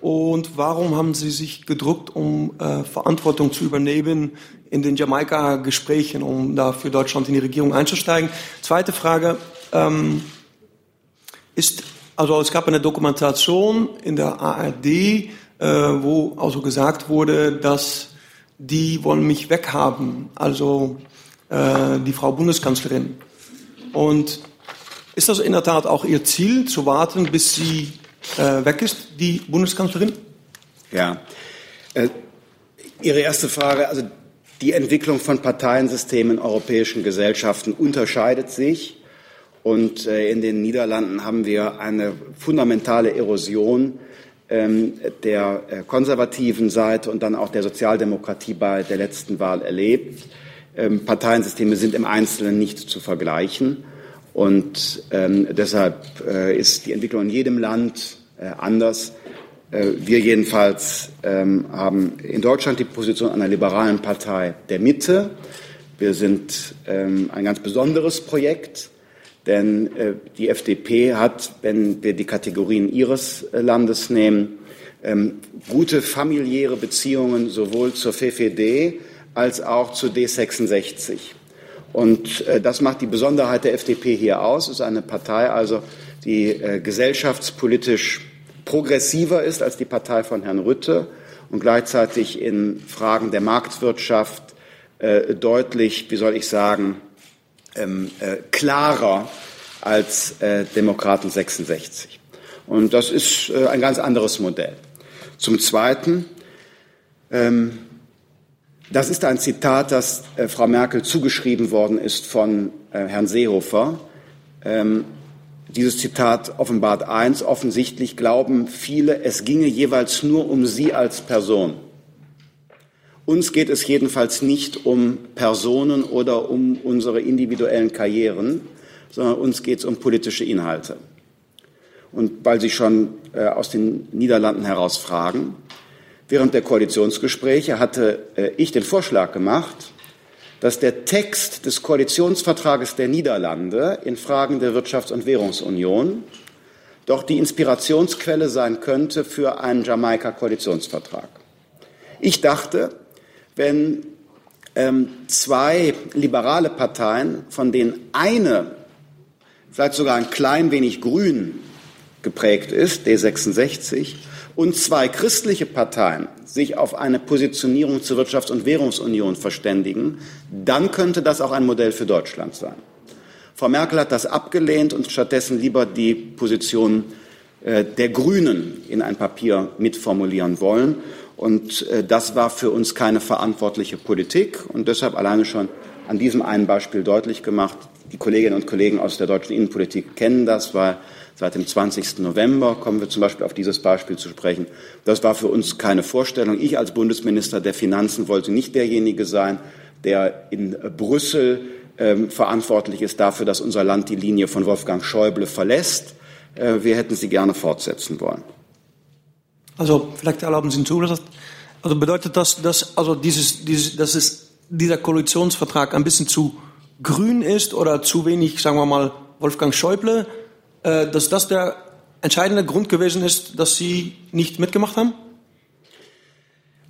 Und warum haben Sie sich gedruckt, um äh, Verantwortung zu übernehmen in den Jamaika-Gesprächen, um da für Deutschland in die Regierung einzusteigen? Zweite Frage ähm, ist, also es gab eine Dokumentation in der ARD, wo also gesagt wurde, dass die wollen mich weghaben, also äh, die Frau Bundeskanzlerin. Und ist das in der Tat auch Ihr Ziel, zu warten, bis sie äh, weg ist, die Bundeskanzlerin? Ja. Äh, Ihre erste Frage, also die Entwicklung von Parteiensystemen in europäischen Gesellschaften unterscheidet sich. Und äh, in den Niederlanden haben wir eine fundamentale Erosion der äh, konservativen Seite und dann auch der Sozialdemokratie bei der letzten Wahl erlebt. Ähm, Parteiensysteme sind im Einzelnen nicht zu vergleichen. Und ähm, deshalb äh, ist die Entwicklung in jedem Land äh, anders. Wir jedenfalls ähm, haben in Deutschland die Position einer liberalen Partei der Mitte. Wir sind ähm, ein ganz besonderes Projekt, denn äh, die FDP hat, wenn wir die Kategorien ihres äh, Landes nehmen, ähm, gute familiäre Beziehungen sowohl zur FFD als auch zu D66. Und äh, das macht die Besonderheit der FDP hier aus. Es ist eine Partei, also die äh, gesellschaftspolitisch progressiver ist als die Partei von Herrn Rütte und gleichzeitig in Fragen der Marktwirtschaft äh, deutlich, wie soll ich sagen, ähm, äh, klarer als äh, Demokraten 66. Und das ist äh, ein ganz anderes Modell. Zum Zweiten, ähm, das ist ein Zitat, das äh, Frau Merkel zugeschrieben worden ist von äh, Herrn Seehofer. Ähm, dieses Zitat offenbart eins. Offensichtlich glauben viele, es ginge jeweils nur um sie als Person. Uns geht es jedenfalls nicht um Personen oder um unsere individuellen Karrieren, sondern uns geht es um politische Inhalte. Und weil Sie schon äh, aus den Niederlanden heraus fragen, Während der Koalitionsgespräche hatte äh, ich den Vorschlag gemacht, dass der Text des Koalitionsvertrages der Niederlande in Fragen der Wirtschafts- und Währungsunion doch die Inspirationsquelle sein könnte für einen Jamaika-Koalitionsvertrag. Ich dachte, wenn ähm, zwei liberale Parteien, von denen eine vielleicht sogar ein klein wenig grün geprägt ist, D66, und zwei christliche Parteien sich auf eine Positionierung zur Wirtschafts- und Währungsunion verständigen, dann könnte das auch ein Modell für Deutschland sein. Frau Merkel hat das abgelehnt und stattdessen lieber die Position äh, der Grünen in ein Papier mitformulieren wollen. Und äh, das war für uns keine verantwortliche Politik und deshalb alleine schon an diesem einen Beispiel deutlich gemacht. Die Kolleginnen und Kollegen aus der deutschen Innenpolitik kennen das, weil Seit dem 20. November kommen wir zum Beispiel auf dieses Beispiel zu sprechen. Das war für uns keine Vorstellung. Ich als Bundesminister der Finanzen wollte nicht derjenige sein, der in Brüssel ähm, verantwortlich ist dafür, dass unser Land die Linie von Wolfgang Schäuble verlässt. Äh, wir hätten sie gerne fortsetzen wollen. Also vielleicht erlauben Sie hinzu, also bedeutet das, dass also dieses, dieses, dass es dieser Koalitionsvertrag ein bisschen zu grün ist oder zu wenig, sagen wir mal, Wolfgang Schäuble äh, dass das der entscheidende Grund gewesen ist, dass Sie nicht mitgemacht haben?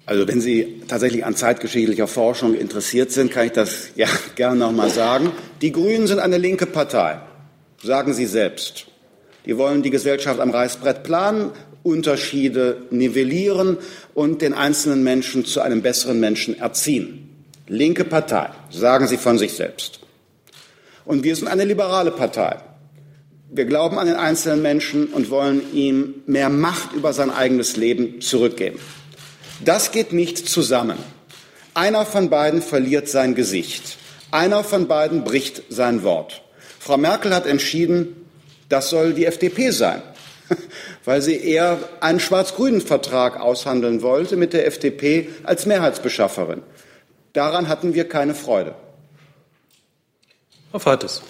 Also wenn Sie tatsächlich an zeitgeschichtlicher Forschung interessiert sind, kann ich das ja gerne noch mal sagen. Die Grünen sind eine linke Partei, sagen Sie selbst. Die wollen die Gesellschaft am Reißbrett planen, Unterschiede nivellieren und den einzelnen Menschen zu einem besseren Menschen erziehen. Linke Partei, sagen Sie von sich selbst. Und wir sind eine liberale Partei. Wir glauben an den einzelnen Menschen und wollen ihm mehr Macht über sein eigenes Leben zurückgeben. Das geht nicht zusammen. Einer von beiden verliert sein Gesicht. Einer von beiden bricht sein Wort. Frau Merkel hat entschieden, Das soll die FDP sein, weil sie eher einen schwarz-grünen Vertrag aushandeln wollte mit der FDP als Mehrheitsbeschafferin. Daran hatten wir keine Freude. Frau Fates.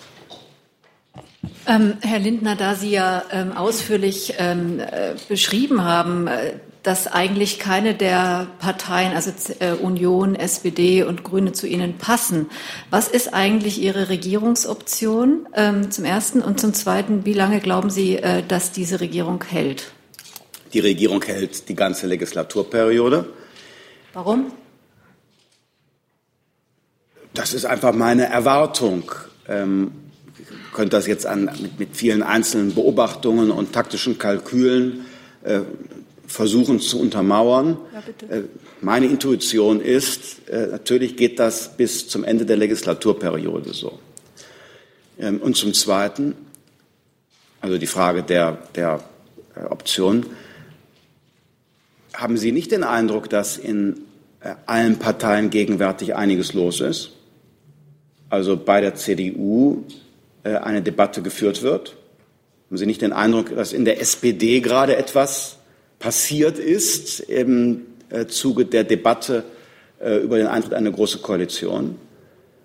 Ähm, Herr Lindner, da Sie ja ähm, ausführlich ähm, äh, beschrieben haben, äh, dass eigentlich keine der Parteien, also äh, Union, SPD und Grüne, zu Ihnen passen. Was ist eigentlich Ihre Regierungsoption ähm, zum Ersten? Und zum Zweiten, wie lange glauben Sie, äh, dass diese Regierung hält? Die Regierung hält die ganze Legislaturperiode. Warum? Das ist einfach meine Erwartung. Ähm, könnte das jetzt an, mit, mit, vielen einzelnen Beobachtungen und taktischen Kalkülen äh, versuchen zu untermauern. Ja, äh, meine Intuition ist, äh, natürlich geht das bis zum Ende der Legislaturperiode so. Ähm, und zum Zweiten, also die Frage der, der äh, Option, haben Sie nicht den Eindruck, dass in allen Parteien gegenwärtig einiges los ist? Also bei der CDU eine Debatte geführt wird? Haben Sie nicht den Eindruck, dass in der SPD gerade etwas passiert ist im äh, Zuge der Debatte äh, über den Eintritt in eine große Koalition.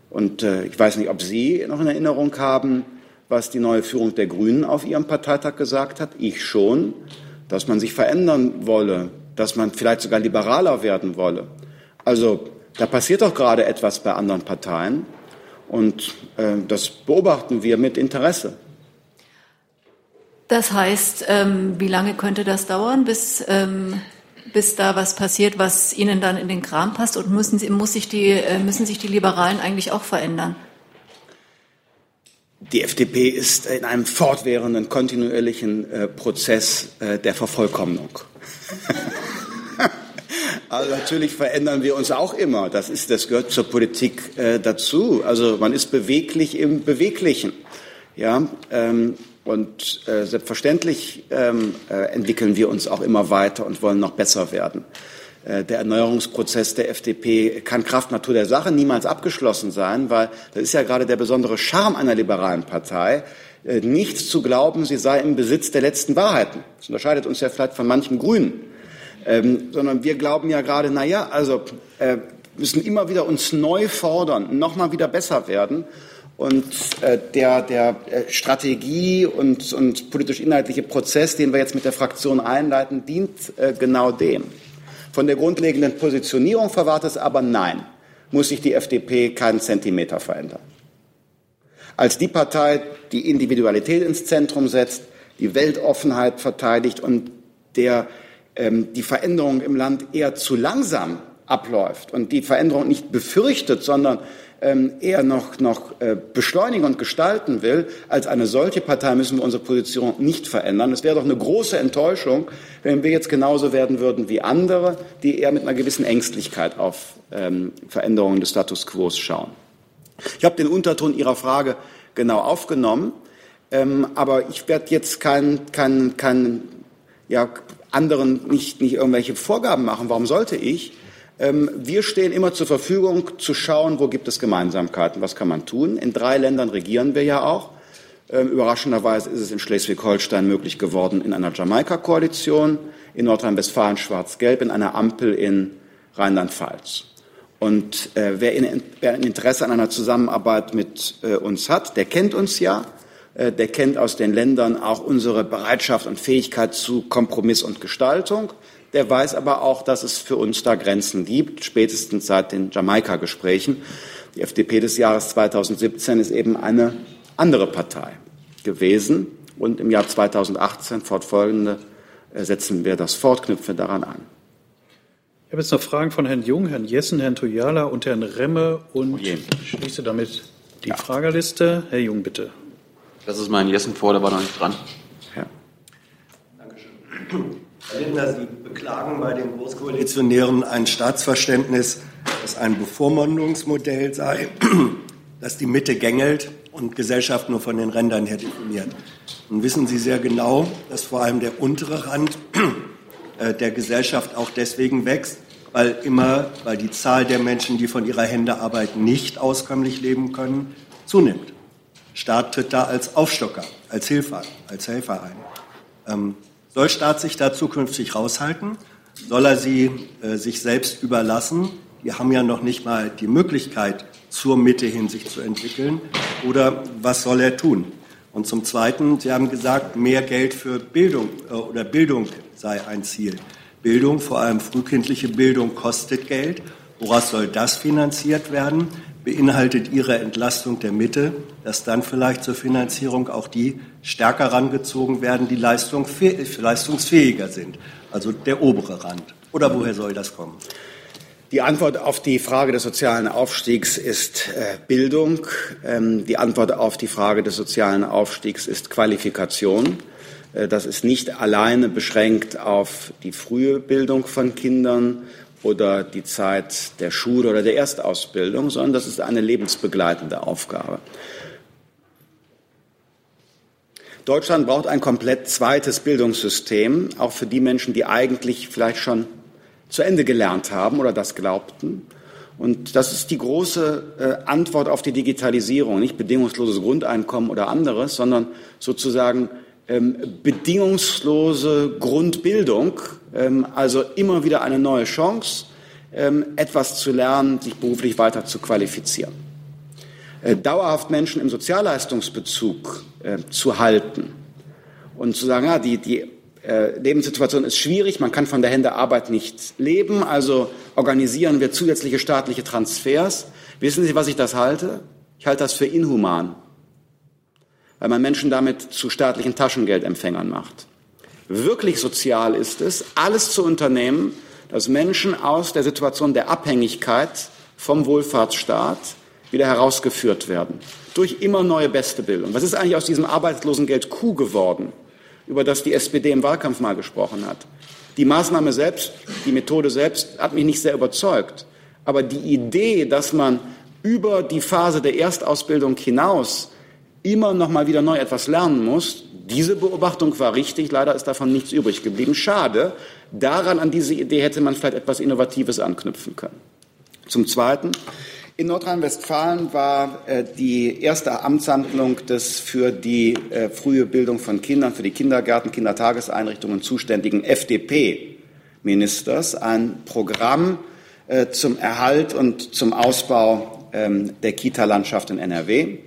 Und äh, ich weiß nicht, ob Sie noch in Erinnerung haben, was die neue Führung der Grünen auf ihrem Parteitag gesagt hat. Ich schon, dass man sich verändern wolle, dass man vielleicht sogar liberaler werden wolle. Also da passiert doch gerade etwas bei anderen Parteien und äh, das beobachten wir mit Interesse. Das heißt, ähm, wie lange könnte das dauern, bis, ähm, bis da was passiert, was Ihnen dann in den Kram passt? Und müssen, muss sich die, äh, müssen sich die Liberalen eigentlich auch verändern? Die FDP ist in einem fortwährenden, kontinuierlichen äh, Prozess äh, der Vervollkommnung. Also natürlich verändern wir uns auch immer. Das, ist, das gehört zur Politik äh, dazu. Also man ist beweglich im Beweglichen. Ja, ähm, und äh, selbstverständlich ähm, äh, entwickeln wir uns auch immer weiter und wollen noch besser werden. Äh, der Erneuerungsprozess der FDP kann Kraft Natur der Sache niemals abgeschlossen sein, weil das ist ja gerade der besondere Charme einer liberalen Partei, äh, nichts zu glauben, sie sei im Besitz der letzten Wahrheiten. Das unterscheidet uns ja vielleicht von manchen Grünen. Ähm, sondern wir glauben ja gerade, na ja, also äh, müssen immer wieder uns neu fordern, noch mal wieder besser werden. Und äh, der, der äh, Strategie und, und politisch-inhaltliche Prozess, den wir jetzt mit der Fraktion einleiten, dient äh, genau dem. Von der grundlegenden Positionierung verwahrt es aber nein, muss sich die FDP keinen Zentimeter verändern. Als die Partei, die Individualität ins Zentrum setzt, die Weltoffenheit verteidigt und der ähm, die Veränderung im Land eher zu langsam abläuft und die Veränderung nicht befürchtet, sondern ähm, eher noch, noch äh, beschleunigen und gestalten will, als eine solche Partei müssen wir unsere Position nicht verändern. Es wäre doch eine große Enttäuschung, wenn wir jetzt genauso werden würden wie andere, die eher mit einer gewissen Ängstlichkeit auf ähm, Veränderungen des Status quo schauen. Ich habe den Unterton Ihrer Frage genau aufgenommen, ähm, aber ich werde jetzt kein, kein, kein ja, anderen nicht, nicht irgendwelche Vorgaben machen. Warum sollte ich? Ähm, wir stehen immer zur Verfügung, zu schauen, wo gibt es Gemeinsamkeiten, was kann man tun. In drei Ländern regieren wir ja auch. Ähm, überraschenderweise ist es in Schleswig-Holstein möglich geworden in einer Jamaika-Koalition, in Nordrhein-Westfalen schwarz-gelb, in einer Ampel in Rheinland-Pfalz. Und äh, wer, in, wer, ein Interesse an einer Zusammenarbeit mit äh, uns hat, der kennt uns ja. Äh, der kennt aus den Ländern auch unsere Bereitschaft und Fähigkeit zu Kompromiss und Gestaltung. Der weiß aber auch, dass es für uns da Grenzen gibt, spätestens seit den Jamaika-Gesprächen. Die FDP des Jahres 2017 ist eben eine andere Partei gewesen. Und im Jahr 2018 fortfolgende äh, setzen wir das fort, knüpfen daran an. Ich habe jetzt noch Fragen von Herrn Jung, Herrn Jessen, Herrn Toyala und Herrn Remme und oh schließe damit die ja. Fragerliste. Herr Jung, bitte. Das ist mein Jessen vor, der war noch nicht dran. Ja. Dankeschön. Herr Lindner, Sie beklagen bei den Großkoalitionären ein Staatsverständnis, das ein Bevormundungsmodell sei, das die Mitte gängelt und Gesellschaft nur von den Rändern her definiert. Nun wissen Sie sehr genau, dass vor allem der untere Rand äh, der Gesellschaft auch deswegen wächst, weil immer, weil die Zahl der Menschen, die von ihrer Hände arbeiten, nicht auskömmlich leben können, zunimmt. Staat tritt da als Aufstocker, als Hilfe, als Helfer ein. Ähm, soll Staat sich da zukünftig raushalten? Soll er sie äh, sich selbst überlassen? Die haben ja noch nicht mal die Möglichkeit, zur Mitte hin sich zu entwickeln. Oder was soll er tun? Und zum Zweiten, Sie haben gesagt, mehr Geld für Bildung äh, oder Bildung sei ein Ziel. Bildung, vor allem frühkindliche Bildung, kostet Geld. Woraus soll das finanziert werden? Beinhaltet Ihre Entlastung der Mitte, dass dann vielleicht zur Finanzierung auch die stärker rangezogen werden, die Leistung, leistungsfähiger sind, also der obere Rand? Oder woher soll das kommen? Die Antwort auf die Frage des sozialen Aufstiegs ist äh, Bildung. Ähm, die Antwort auf die Frage des sozialen Aufstiegs ist Qualifikation. Äh, das ist nicht alleine beschränkt auf die frühe Bildung von Kindern oder die Zeit der Schule oder der Erstausbildung, sondern das ist eine lebensbegleitende Aufgabe. Deutschland braucht ein komplett zweites Bildungssystem, auch für die Menschen, die eigentlich vielleicht schon zu Ende gelernt haben oder das glaubten. Und das ist die große äh, Antwort auf die Digitalisierung, nicht bedingungsloses Grundeinkommen oder anderes, sondern sozusagen ähm, bedingungslose Grundbildung, also immer wieder eine neue Chance, ähm, etwas zu lernen, sich beruflich weiter zu qualifizieren. Äh, dauerhaft Menschen im Sozialleistungsbezug äh, zu halten und zu sagen, ja, die, die äh, Lebenssituation ist schwierig, man kann von der Hände Arbeit nicht leben, also organisieren wir zusätzliche staatliche Transfers. Wissen Sie, was ich das halte? Ich halte das für inhuman, weil man Menschen damit zu staatlichen Taschengeldempfängern macht. Wirklich sozial ist es, alles zu unternehmen, dass Menschen aus der Situation der Abhängigkeit vom Wohlfahrtsstaat wieder herausgeführt werden. Durch immer neue beste Bildung. Was ist eigentlich aus diesem Arbeitslosengeld Q geworden? über das die SPD im Wahlkampf mal gesprochen hat. Die Maßnahme selbst, die Methode selbst hat mich nicht sehr überzeugt. Aber die Idee, dass man über die Phase der Erstausbildung hinaus immer noch mal wieder neu etwas lernen muss, diese Beobachtung war richtig. Leider ist davon nichts übrig geblieben. Schade. Daran, an diese Idee hätte man vielleicht etwas Innovatives anknüpfen können. Zum Zweiten, in Nordrhein-Westfalen war äh, die erste Amtshandlung des für die äh, frühe Bildung von Kindern, für die Kindergärten, Kindertageseinrichtungen zuständigen FDP-Ministers ein Programm äh, zum Erhalt und zum Ausbau ähm, der Kita-Landschaft in NRW.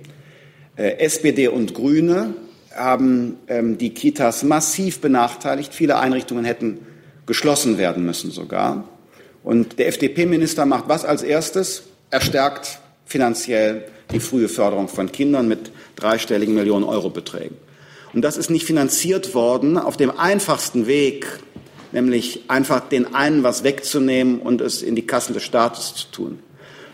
Äh, SPD und Grüne haben ähm, die Kitas massiv benachteiligt. Viele Einrichtungen hätten geschlossen werden müssen sogar. Und der FDP-Minister macht was als erstes? Er stärkt finanziell die frühe Förderung von Kindern mit dreistelligen Millionen Euro Beträgen. Und das ist nicht finanziert worden auf dem einfachsten Weg, nämlich einfach den einen was wegzunehmen und es in die Kassen des Staates zu tun,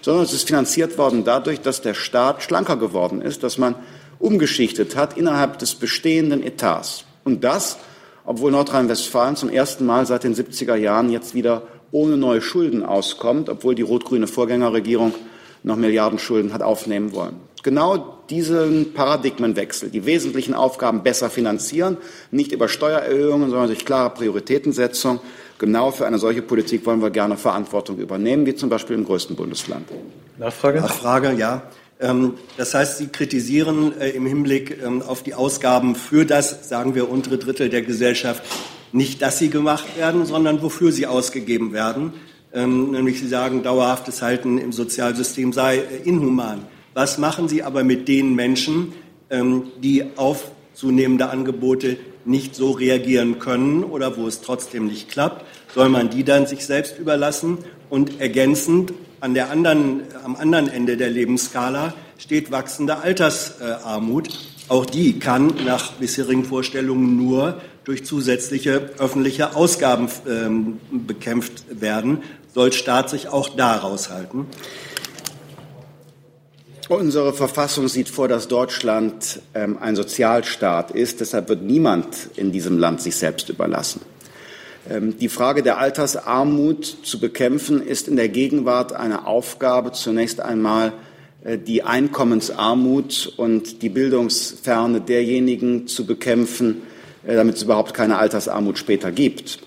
sondern es ist finanziert worden dadurch, dass der Staat schlanker geworden ist, dass man umgeschichtet hat innerhalb des bestehenden Etats. Und das, obwohl Nordrhein-Westfalen zum ersten Mal seit den 70er Jahren jetzt wieder ohne neue Schulden auskommt, obwohl die rot-grüne Vorgängerregierung noch Milliarden Schulden hat aufnehmen wollen. Genau diesen Paradigmenwechsel, die wesentlichen Aufgaben besser finanzieren, nicht über Steuererhöhungen, sondern durch klare Prioritätensetzung. Genau für eine solche Politik wollen wir gerne Verantwortung übernehmen, wie zum Beispiel im größten Bundesland. Nachfrage? Nachfrage, ja. Ähm, das heißt, Sie kritisieren äh, im Hinblick ähm, auf die Ausgaben für das, sagen wir, untere Drittel der Gesellschaft nicht, dass sie gemacht werden, sondern wofür sie ausgegeben werden. Ähm, nämlich Sie sagen, dauerhaftes Halten im Sozialsystem sei äh, inhuman. Was machen Sie aber mit den Menschen, ähm, die auf zunehmende Angebote nicht so reagieren können oder wo es trotzdem nicht klappt? Soll man die dann sich selbst überlassen? Und ergänzend an der anderen, am anderen Ende der Lebensskala steht wachsende Altersarmut. Auch die kann nach bisherigen Vorstellungen nur durch zusätzliche öffentliche Ausgaben ähm, bekämpft werden. Soll Staat sich auch da raushalten? Unsere Verfassung sieht vor, dass Deutschland ähm, ein Sozialstaat ist. Deshalb wird niemand in diesem Land sich selbst überlassen. Ähm, die Frage der Altersarmut zu bekämpfen ist in der Gegenwart eine Aufgabe zunächst einmal äh, die Einkommensarmut und die Bildungsferne derjenigen zu bekämpfen, äh, damit es überhaupt keine Altersarmut später gibt.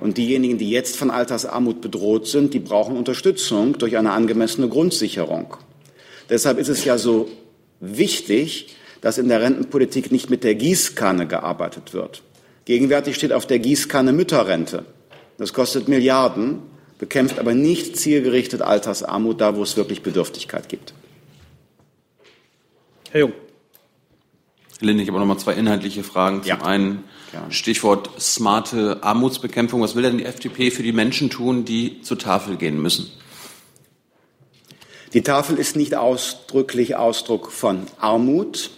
Und diejenigen, die jetzt von Altersarmut bedroht sind, die brauchen Unterstützung durch eine angemessene Grundsicherung. Deshalb ist es ja so wichtig, dass in der Rentenpolitik nicht mit der Gießkanne gearbeitet wird. Gegenwärtig steht auf der Gießkanne Mütterrente. Das kostet Milliarden, bekämpft aber nicht zielgerichtet Altersarmut da, wo es wirklich Bedürftigkeit gibt. Herr Jung. Herr Linde, ich habe noch mal zwei inhaltliche Fragen. Zum einen Stichwort smarte Armutsbekämpfung. Was will denn die FDP für die Menschen tun, die zur Tafel gehen müssen? Die Tafel ist nicht ausdrücklich Ausdruck von Armut,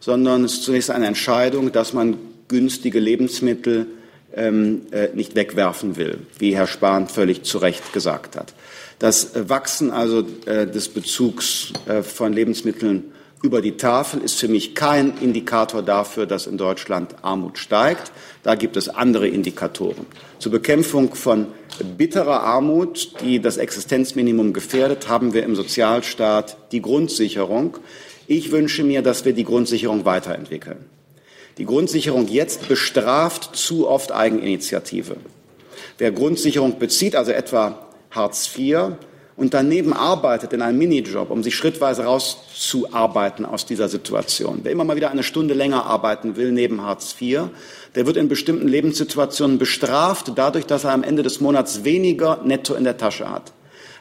sondern es ist zunächst eine Entscheidung, dass man günstige Lebensmittel ähm, äh, nicht wegwerfen will, wie Herr Spahn völlig zu Recht gesagt hat. Das Wachsen also äh, des Bezugs äh, von Lebensmitteln über die Tafel ist für mich kein Indikator dafür, dass in Deutschland Armut steigt. Da gibt es andere Indikatoren. Zur Bekämpfung von bitterer Armut, die das Existenzminimum gefährdet, haben wir im Sozialstaat die Grundsicherung. Ich wünsche mir, dass wir die Grundsicherung weiterentwickeln. Die Grundsicherung jetzt bestraft zu oft Eigeninitiative. Wer Grundsicherung bezieht, also etwa Hartz IV, und daneben arbeitet in einem Minijob, um sich schrittweise rauszuarbeiten aus dieser Situation. Wer immer mal wieder eine Stunde länger arbeiten will neben Hartz IV, der wird in bestimmten Lebenssituationen bestraft dadurch, dass er am Ende des Monats weniger netto in der Tasche hat.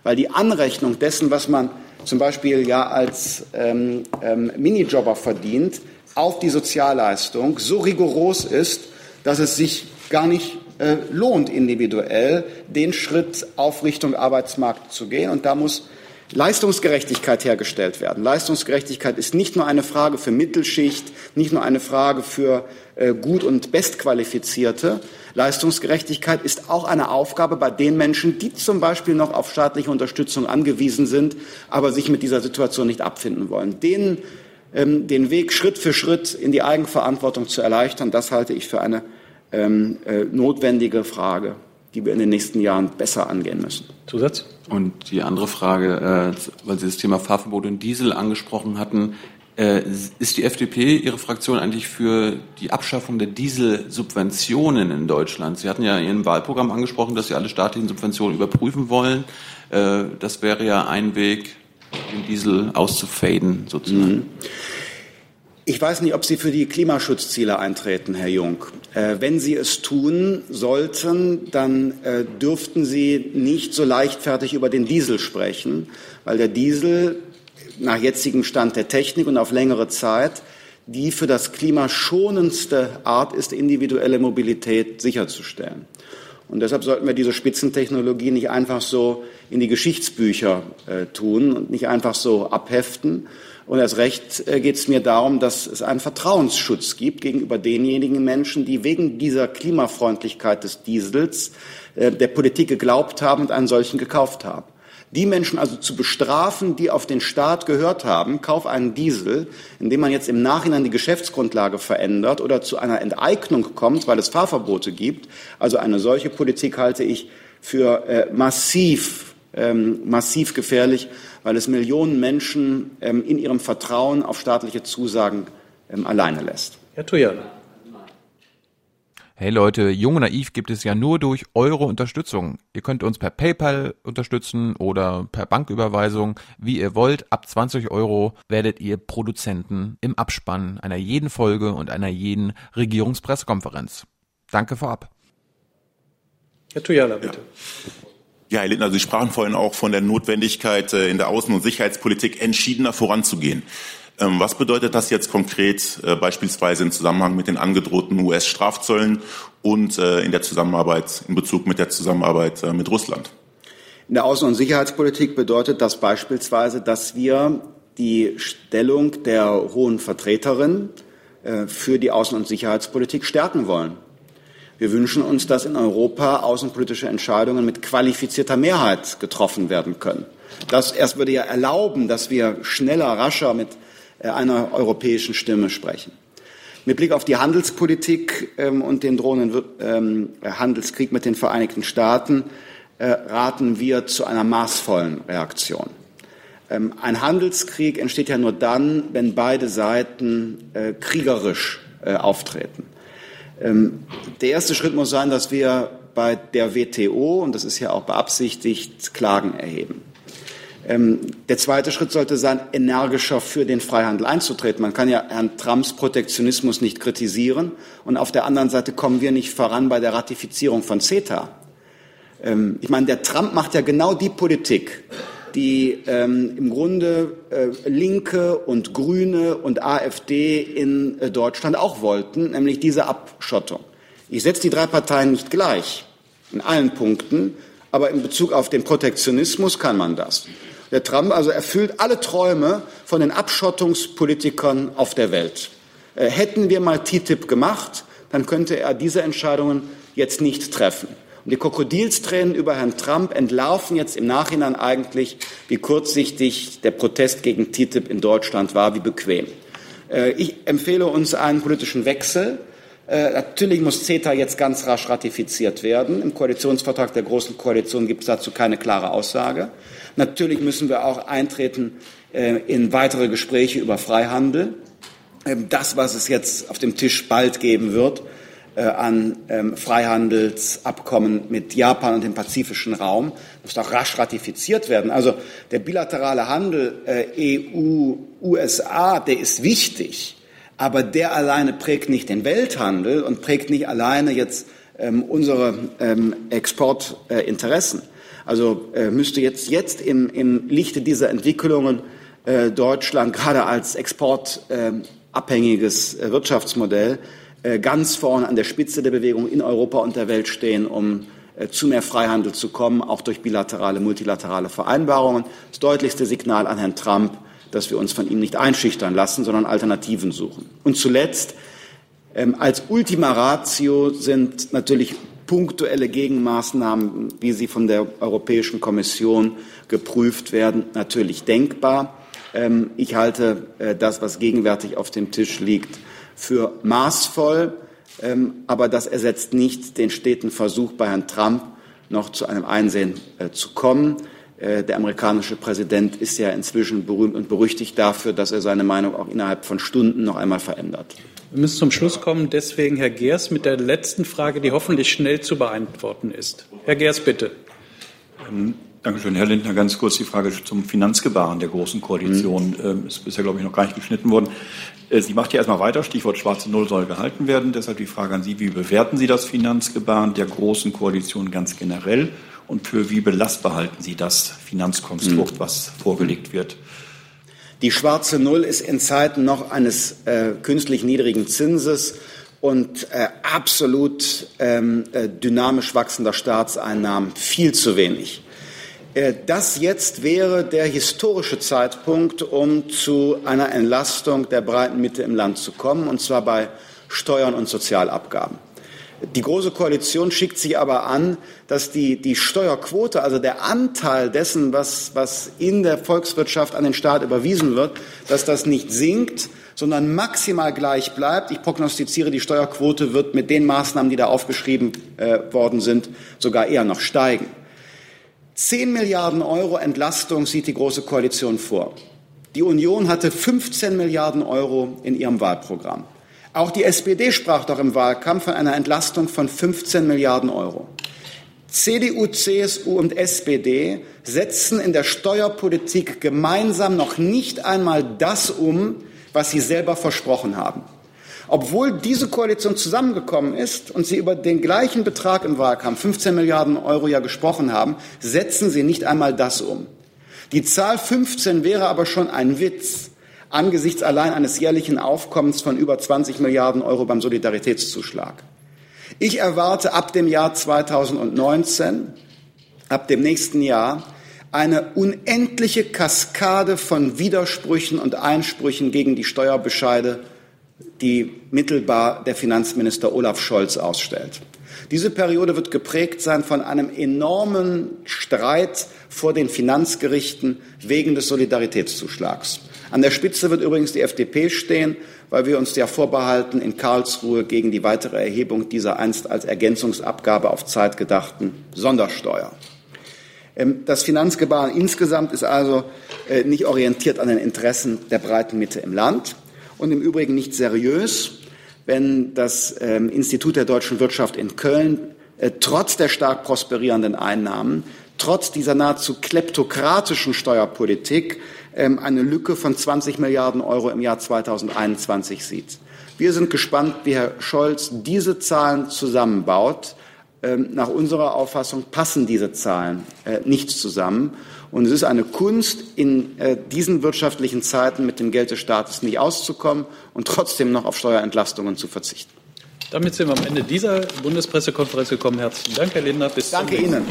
Weil die Anrechnung dessen, was man zum Beispiel ja als ähm, ähm, Minijobber verdient, auf die Sozialleistung so rigoros ist, dass es sich gar nicht äh, lohnt, individuell den Schritt auf Richtung Arbeitsmarkt zu gehen. Und da muss Leistungsgerechtigkeit hergestellt werden. Leistungsgerechtigkeit ist nicht nur eine Frage für Mittelschicht, nicht nur eine Frage für äh, gut und bestqualifizierte. Leistungsgerechtigkeit ist auch eine Aufgabe bei den Menschen, die zum Beispiel noch auf staatliche Unterstützung angewiesen sind, aber sich mit dieser Situation nicht abfinden wollen. Denen ähm, den Weg Schritt für Schritt in die Eigenverantwortung zu erleichtern, das halte ich für eine ähm, äh, notwendige Frage, die wir in den nächsten Jahren besser angehen müssen. Zusatz? Und die andere Frage, äh, weil Sie das Thema Fahrverbot und Diesel angesprochen hatten, äh, ist die FDP, Ihre Fraktion eigentlich für die Abschaffung der Dieselsubventionen in Deutschland? Sie hatten ja in Ihrem Wahlprogramm angesprochen, dass Sie alle staatlichen Subventionen überprüfen wollen. Äh, das wäre ja ein Weg, den Diesel auszufaden, sozusagen. Mhm. Ich weiß nicht, ob Sie für die Klimaschutzziele eintreten, Herr Jung. Äh, wenn Sie es tun sollten, dann äh, dürften Sie nicht so leichtfertig über den Diesel sprechen, weil der Diesel nach jetzigem Stand der Technik und auf längere Zeit die für das Klima schonendste Art ist, individuelle Mobilität sicherzustellen. Und deshalb sollten wir diese Spitzentechnologie nicht einfach so in die Geschichtsbücher äh, tun und nicht einfach so abheften, und erst recht äh, geht es mir darum, dass es einen Vertrauensschutz gibt gegenüber denjenigen Menschen, die wegen dieser Klimafreundlichkeit des Diesels äh, der Politik geglaubt haben und einen solchen gekauft haben. Die Menschen also zu bestrafen, die auf den Staat gehört haben, kauf einen Diesel, indem man jetzt im Nachhinein die Geschäftsgrundlage verändert oder zu einer Enteignung kommt, weil es Fahrverbote gibt. Also eine solche Politik halte ich für äh, massiv, ähm, massiv gefährlich weil es Millionen Menschen ähm, in ihrem Vertrauen auf staatliche Zusagen ähm, alleine lässt. Herr Tuyana. Hey Leute, Jung und Naiv gibt es ja nur durch eure Unterstützung. Ihr könnt uns per PayPal unterstützen oder per Banküberweisung, wie ihr wollt. Ab 20 Euro werdet ihr Produzenten im Abspann einer jeden Folge und einer jeden Regierungspressekonferenz. Danke vorab. Herr Tuyala, bitte. Ja. Ja, Herr Lindner, Sie sprachen vorhin auch von der Notwendigkeit, äh, in der Außen- und Sicherheitspolitik entschiedener voranzugehen. Ähm, was bedeutet das jetzt konkret äh, beispielsweise im Zusammenhang mit den angedrohten US-Strafzöllen und äh, in der Zusammenarbeit, in Bezug mit der Zusammenarbeit mit Russland? In der Außen- und Sicherheitspolitik bedeutet das beispielsweise, dass wir die Stellung der hohen Vertreterin für die Außen- und Sicherheitspolitik stärken wollen. Wir wünschen uns, dass in Europa außenpolitische Entscheidungen mit qualifizierter Mehrheit getroffen werden können. Das erst würde ja erlauben, dass wir schneller, rascher mit äh, einer europäischen Stimme sprechen. Mit Blick auf die Handelspolitik ähm, und den drohenden ähm, Handelskrieg mit den Vereinigten Staaten äh, raten wir zu einer maßvollen Reaktion. Ähm, ein Handelskrieg entsteht ja nur dann, wenn beide Seiten äh, kriegerisch auftreten. Ähm, der erste Schritt muss sein, dass wir bei der WTO, und das ist ja auch beabsichtigt, Klagen erheben. Ähm, der zweite Schritt sollte sein, energischer für den Freihandel einzutreten. Man kann ja Herrn Trumps Protektionismus nicht kritisieren und auf der anderen Seite kommen wir nicht voran bei der Ratifizierung von CETA. Ähm, ich meine, der Trump macht ja genau die Politik, die ähm, im Grunde äh, Linke und Grüne und AfD in äh, Deutschland auch wollten, nämlich diese Abschottung. Ich setze die drei Parteien nicht gleich in allen Punkten, aber in Bezug auf den Protektionismus kann man das. Der Trump also erfüllt alle Träume von den Abschottungspolitikern auf der Welt. Äh, hätten wir mal TTIP gemacht, dann könnte er diese Entscheidungen jetzt nicht treffen. Und die Krokodilstränen über Herrn Trump entlarven jetzt im Nachhinein eigentlich, wie kurzsichtig der Protest gegen TTIP in Deutschland war, wie bequem. Äh, ich empfehle uns einen politischen Wechsel. Äh, natürlich muss CETA jetzt ganz rasch ratifiziert werden. Im Koalitionsvertrag der Großen Koalition gibt es dazu keine klare Aussage. Natürlich müssen wir auch eintreten äh, in weitere Gespräche über Freihandel. Ähm, das, was es jetzt auf dem Tisch bald geben wird, an ähm, Freihandelsabkommen mit Japan und dem pazifischen Raum, muss auch rasch ratifiziert werden. Also der bilaterale Handel äh, EU-USA, der ist wichtig, aber der alleine prägt nicht den Welthandel und prägt nicht alleine jetzt ähm, unsere ähm, Exportinteressen. Also äh, müsste jetzt, jetzt im, im Lichte dieser Entwicklungen äh, Deutschland gerade als exportabhängiges äh, Wirtschaftsmodell äh, ganz vorne an der Spitze der Bewegung in Europa und der Welt stehen, um äh, zu mehr Freihandel zu kommen, auch durch bilaterale, multilaterale Vereinbarungen. Das deutlichste Signal an Herrn Trump, dass wir uns von ihm nicht einschüchtern lassen, sondern Alternativen suchen. Und zuletzt, ähm, als Ultima Ratio sind natürlich punktuelle Gegenmaßnahmen, wie sie von der Europäischen Kommission geprüft werden, natürlich denkbar. Ähm, ich halte äh, das, was gegenwärtig auf dem Tisch liegt, für maßvoll, ähm, aber das ersetzt nicht den steten Versuch bei Herrn Trump, noch zu einem Einsehen äh, zu kommen. Äh, der amerikanische Präsident ist ja inzwischen berühmt und berüchtigt dafür, dass er seine Meinung auch innerhalb von Stunden noch einmal verändert. Wir müssen zum Schluss kommen. Deswegen Herr Geers mit der letzten Frage, die hoffentlich schnell zu beantworten ist. Herr Geers, bitte. Ähm, Dankeschön. Herr Lindner, ganz kurz die Frage zum Finanzgebaren der Großen Koalition. Mhm. Ähm, ist bisher, glaube ich, noch gar nicht geschnitten worden. Äh, sie macht ja erstmal weiter. Stichwort schwarze Null soll gehalten werden. Deshalb die Frage an Sie. Wie bewerten Sie das Finanzgebaren der Großen Koalition ganz generell? Und für wie belastbar halten Sie das Finanzkonstrukt, mhm. was vorgelegt wird? Die schwarze Null ist in Zeiten noch eines äh, künstlich niedrigen Zinses und äh, absolut ähm, äh, dynamisch wachsender Staatseinnahmen viel zu wenig. Äh, das jetzt wäre der historische Zeitpunkt, um zu einer Entlastung der breiten Mitte im Land zu kommen, und zwar bei Steuern und Sozialabgaben. Die Große Koalition schickt sich aber an, dass die, die Steuerquote, also der Anteil dessen, was, was in der Volkswirtschaft an den Staat überwiesen wird, dass das nicht sinkt, sondern maximal gleich bleibt. Ich prognostiziere, die Steuerquote wird mit den Maßnahmen, die da aufgeschrieben äh, worden sind, sogar eher noch steigen. Zehn Milliarden Euro Entlastung sieht die Große Koalition vor. Die Union hatte 15 Milliarden Euro in ihrem Wahlprogramm. Auch die SPD sprach doch im Wahlkampf von einer Entlastung von 15 Milliarden Euro. CDU, CSU und SPD setzen in der Steuerpolitik gemeinsam noch nicht einmal das um, was sie selber versprochen haben. Obwohl diese Koalition zusammengekommen ist und sie über den gleichen Betrag im Wahlkampf, 15 Milliarden Euro ja gesprochen haben, setzen sie nicht einmal das um. Die Zahl 15 wäre aber schon ein Witz angesichts allein eines jährlichen Aufkommens von über 20 Milliarden Euro beim Solidaritätszuschlag. Ich erwarte ab dem Jahr 2019, ab dem nächsten Jahr, eine unendliche Kaskade von Widersprüchen und Einsprüchen gegen die Steuerbescheide, die mittelbar der Finanzminister Olaf Scholz ausstellt. Diese Periode wird geprägt sein von einem enormen Streit vor den Finanzgerichten wegen des Solidaritätszuschlags. An der Spitze wird übrigens die FDP stehen, weil wir uns ja vorbehalten, in Karlsruhe gegen die weitere Erhebung dieser einst als Ergänzungsabgabe auf Zeit gedachten Sondersteuer. Ähm, das Finanzgebaren insgesamt ist also äh, nicht orientiert an den Interessen der breiten Mitte im Land und im Übrigen nicht seriös, wenn das ähm, Institut der deutschen Wirtschaft in Köln äh, trotz der stark prosperierenden Einnahmen trotz dieser nahezu kleptokratischen Steuerpolitik ähm, eine Lücke von 20 Milliarden Euro im Jahr 2021 sieht. Wir sind gespannt, wie Herr Scholz diese Zahlen zusammenbaut. Ähm, nach unserer Auffassung passen diese Zahlen äh, nicht zusammen. Und es ist eine Kunst, in äh, diesen wirtschaftlichen Zeiten mit dem Geld des Staates nicht auszukommen und trotzdem noch auf Steuerentlastungen zu verzichten. Damit sind wir am Ende dieser Bundespressekonferenz gekommen. Herzlichen Dank, Herr Lindner. Bis Danke Ihnen.